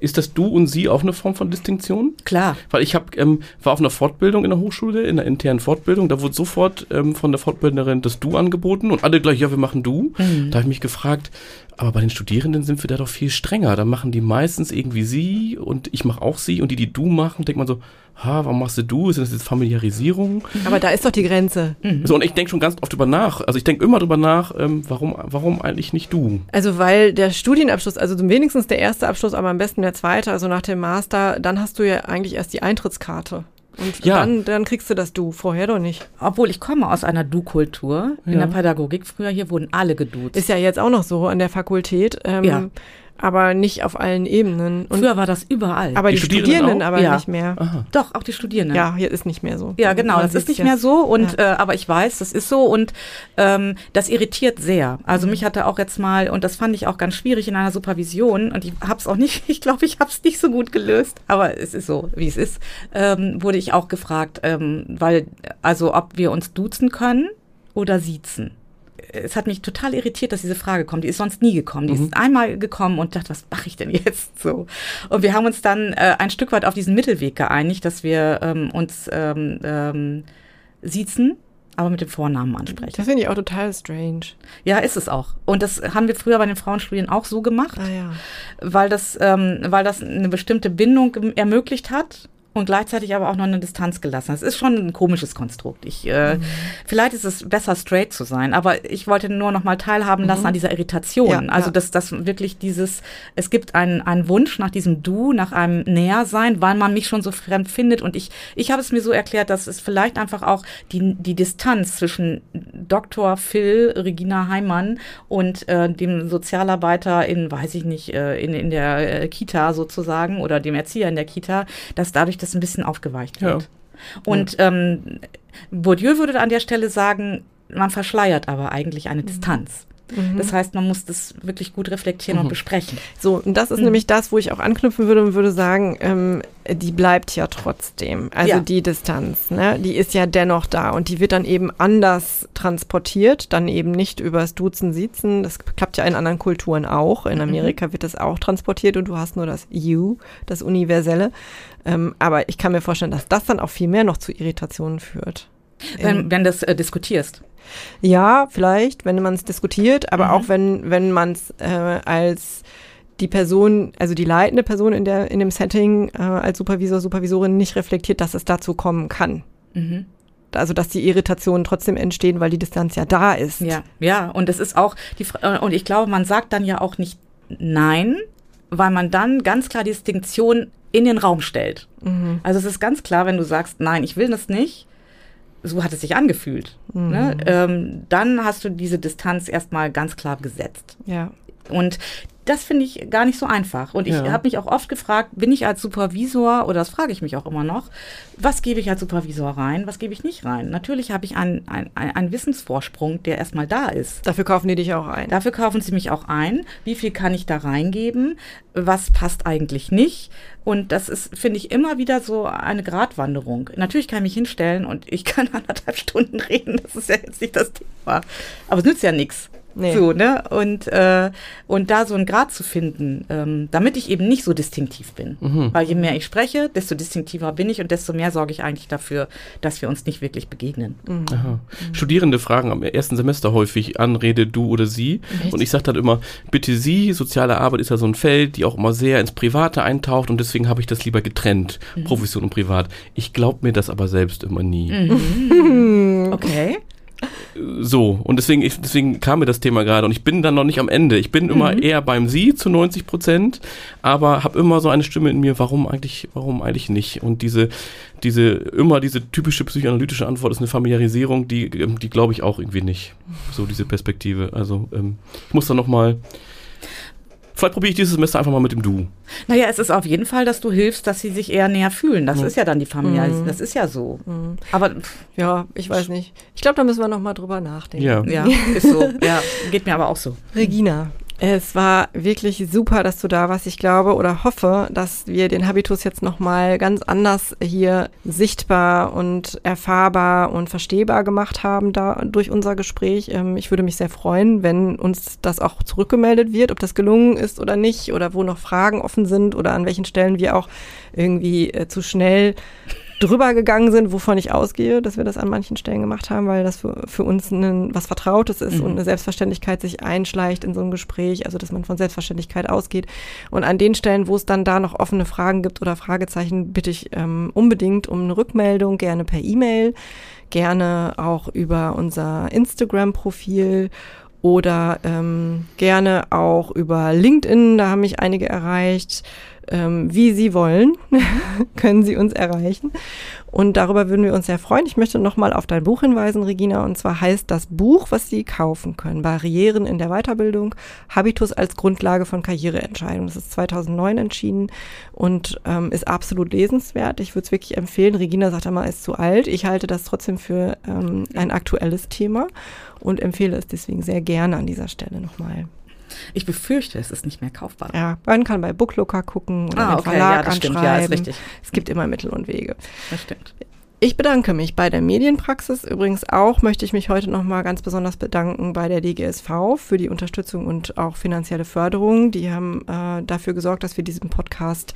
C: ist das du und sie auch eine Form von Distinktion?
D: Klar.
C: Weil ich hab, ähm, war auf einer Fortbildung in der Hochschule, in der internen Fortbildung, da wurde sofort ähm, von der Fortbildnerin das Du angeboten und alle gleich, ja, wir machen Du. Mhm. Da habe ich mich gefragt, aber bei den Studierenden sind wir da doch viel strenger. Da machen die meistens irgendwie sie und ich mache auch sie und die, die du machen, denkt man so, ha, warum machst du du? Ist das jetzt Familiarisierung?
B: Aber da ist doch die Grenze.
C: Mhm. So, und ich denke schon ganz oft drüber nach. Also ich denke immer drüber nach, ähm, warum, warum eigentlich nicht du?
B: Also weil der Studienabschluss, also wenigstens der erste Abschluss, aber am besten der zweite, also nach dem Master, dann hast du ja eigentlich erst die Eintrittskarte Und
C: Ja.
B: dann, dann kriegst du das Du, vorher doch nicht.
D: Obwohl ich komme aus einer Du-Kultur. In
C: Ja.
D: der Pädagogik früher hier wurden alle geduzt.
B: Ist ja jetzt auch noch so an der Fakultät, ähm,
D: Ja.
B: Aber nicht auf allen Ebenen. Und,
D: früher war das überall.
B: aber
C: Die
B: die,
C: Studierenden
B: Studierenden aber
D: Ja.
B: nicht mehr.
C: Aha.
D: Doch, auch die Studierenden.
B: Ja, hier ist nicht mehr so.
D: Ja, genau, das ist nicht mehr so und
B: Ja.
D: äh, aber ich weiß, das ist so und ähm, das irritiert sehr. Also mich hatte auch jetzt mal und das fand ich auch ganz schwierig in einer Supervision und ich habe es auch nicht, ich glaube, ich habe es nicht so gut gelöst, aber es ist so, wie es ist. Ähm, wurde ich auch gefragt, ähm, weil also ob wir uns duzen können oder siezen. Es hat mich total irritiert, dass diese Frage kommt. Die ist sonst nie gekommen. Die ist einmal gekommen und dachte, was mache ich denn jetzt so? Und wir haben uns dann äh, ein Stück weit auf diesen Mittelweg geeinigt, dass wir ähm, uns ähm, ähm, siezen, aber mit dem Vornamen ansprechen.
B: Das finde ich auch total strange.
D: Ja, ist es auch. Und das haben wir früher bei den Frauenstudien auch so gemacht,
B: Ah ja.
D: weil das, ähm, weil das eine bestimmte Bindung ermöglicht hat. Und gleichzeitig aber auch noch eine Distanz gelassen. Das ist schon ein komisches Konstrukt. Ich, äh, Vielleicht ist es besser, straight zu sein, aber ich wollte nur noch mal teilhaben lassen an dieser Irritation.
B: Ja,
D: also,
B: ja.
D: dass das wirklich dieses, es gibt einen, einen Wunsch nach diesem Du, nach einem Nähersein, weil man mich schon so fremd findet. Und ich, ich habe es mir so erklärt, dass es vielleicht einfach auch die, die Distanz zwischen Dr. Phil, Regina Heimann und äh, dem Sozialarbeiter in, weiß ich nicht, äh, in, in der äh, Kita sozusagen oder dem Erzieher in der Kita, dass dadurch das ein bisschen aufgeweicht
C: Ja.
D: wird. Und ähm, Bourdieu würde an der Stelle sagen, man verschleiert aber eigentlich eine Distanz. Das heißt, man muss das wirklich gut reflektieren und besprechen.
B: So, und das ist nämlich das, wo ich auch anknüpfen würde und würde sagen, ähm, die bleibt ja trotzdem. Also
D: Ja.
B: die Distanz, ne? Die ist ja dennoch da und die wird dann eben anders transportiert, dann eben nicht übers Duzen, Siezen. Das klappt ja in anderen Kulturen auch. In Amerika wird das auch transportiert und du hast nur das You, das Universelle. Ähm, aber ich kann mir vorstellen, dass das dann auch viel mehr noch zu Irritationen führt.
D: Wenn, wenn du das äh, diskutierst.
B: Ja, vielleicht, wenn man es diskutiert, aber
D: Mhm.
B: auch wenn, wenn man es äh, als die Person, also die leitende Person in, der, in dem Setting äh, als Supervisor, Supervisorin nicht reflektiert, dass es dazu kommen kann.
D: Mhm.
B: Also dass die Irritationen trotzdem entstehen, weil die Distanz ja da ist.
D: Ja, ja, und es ist auch die äh, und ich glaube, man sagt dann ja auch nicht nein, weil man dann ganz klar die Distinktion in den Raum stellt.
B: Mhm.
D: Also es ist ganz klar, wenn du sagst, nein, ich will das nicht, so hat es sich angefühlt. Ne? Ähm, dann hast du diese Distanz erstmal ganz klar gesetzt.
B: ja.
D: Und das finde ich gar nicht so einfach. Und ich
C: Ja.
D: habe mich auch oft gefragt, bin ich als Supervisor, oder das frage ich mich auch immer noch, was gebe ich als Supervisor rein, was gebe ich nicht rein? Natürlich habe ich einen, einen, einen Wissensvorsprung, der erstmal da ist.
B: Dafür kaufen die dich auch ein.
D: Dafür kaufen sie mich auch ein. Wie viel kann ich da reingeben? Was passt eigentlich nicht? Und das ist, finde ich, immer wieder so eine Gratwanderung. Natürlich kann ich mich hinstellen und ich kann anderthalb Stunden reden. Das ist ja jetzt nicht das Thema. Aber es nützt ja nichts.
B: Nee.
D: So, ne? Und, äh, und da so einen Grad zu finden, ähm, damit ich eben nicht so distinktiv bin. Weil je mehr ich spreche, desto distinktiver bin ich und desto mehr sorge ich eigentlich dafür, dass wir uns nicht wirklich begegnen.
C: Aha. Studierende fragen am ersten Semester häufig Anrede du oder sie. Und ich sage dann immer, bitte sie, soziale Arbeit ist ja so ein Feld, die auch immer sehr ins Private eintaucht und deswegen habe ich das lieber getrennt, Profession und Privat. Ich glaube mir das aber selbst immer nie.
D: Okay.
C: So, und deswegen, ich, deswegen kam mir das Thema gerade und ich bin dann noch nicht am Ende. Ich bin immer eher beim Sie zu 90 Prozent, aber habe immer so eine Stimme in mir, warum eigentlich, warum eigentlich nicht? Und diese, diese, immer diese typische psychoanalytische Antwort ist eine Familiarisierung, die, ähm, die glaube ich auch irgendwie nicht. So diese Perspektive. Also ähm, ich muss da noch mal, vielleicht probiere ich dieses Semester einfach mal mit dem Du.
D: Naja, es ist auf jeden Fall, dass du hilfst, dass sie sich eher näher fühlen. Das ist ja dann die Familiarisierung. Das ist ja so. Aber pff,
B: Ja, ich weiß nicht. Ich glaube, da müssen wir noch mal drüber nachdenken.
C: Ja.
D: ja, ist so. Ja, geht mir aber auch so.
B: Regina, es war wirklich super, dass du da warst. Ich glaube oder hoffe, dass wir den Habitus jetzt nochmal ganz anders hier sichtbar und erfahrbar und verstehbar gemacht haben da durch unser Gespräch. Ähm, ich würde mich sehr freuen, wenn uns das auch zurückgemeldet wird, ob das gelungen ist oder nicht oder wo noch Fragen offen sind oder an welchen Stellen wir auch irgendwie äh, zu schnell drüber gegangen sind, wovon ich ausgehe, dass wir das an manchen Stellen gemacht haben, weil das für, für uns ein, was Vertrautes ist und eine Selbstverständlichkeit sich einschleicht in so ein Gespräch, also dass man von Selbstverständlichkeit ausgeht. Und an den Stellen, wo es dann da noch offene Fragen gibt oder Fragezeichen, bitte ich ähm, unbedingt um eine Rückmeldung, gerne per E-Mail, gerne auch über unser Instagram-Profil oder ähm, gerne auch über LinkedIn, da haben mich einige erreicht. Ähm, wie Sie wollen, können Sie uns erreichen. Und darüber würden wir uns sehr freuen. Ich möchte nochmal auf dein Buch hinweisen, Regina. Und zwar heißt das Buch, was Sie kaufen können, Barrieren in der Weiterbildung, Habitus als Grundlage von Karriereentscheidungen. Das ist 2009 entschieden und ähm, ist absolut lesenswert. Ich würde es wirklich empfehlen. Regina sagt immer, ist zu alt. Ich halte das trotzdem für ähm, ein aktuelles Thema und empfehle es deswegen sehr gerne an dieser Stelle nochmal.
D: Ich befürchte, es ist nicht mehr kaufbar.
B: Ja, man kann bei Booklooker gucken oder
D: ah, okay,
B: Verlag
D: ja, das
B: anschreiben.
D: stimmt, ja, ist richtig.
B: Es gibt immer Mittel und Wege.
D: Das stimmt.
B: Ich bedanke mich bei der Medienpraxis. Übrigens auch möchte ich mich heute nochmal ganz besonders bedanken bei der DGSV für die Unterstützung und auch finanzielle Förderung. Die haben äh, dafür gesorgt, dass wir diesen Podcast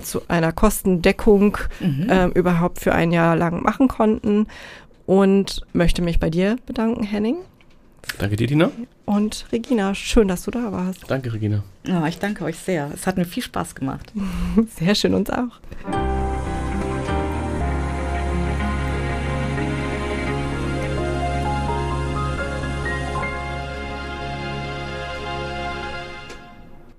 B: zu einer Kostendeckung
D: Mhm.
B: ähm, überhaupt für ein Jahr lang machen konnten. Und möchte mich bei dir bedanken, Henning.
C: Danke dir, Tina.
B: Und Regina, schön, dass du da warst.
C: Danke, Regina.
D: Ja, ich danke euch sehr. Es hat mir viel Spaß gemacht.
B: Sehr schön uns auch.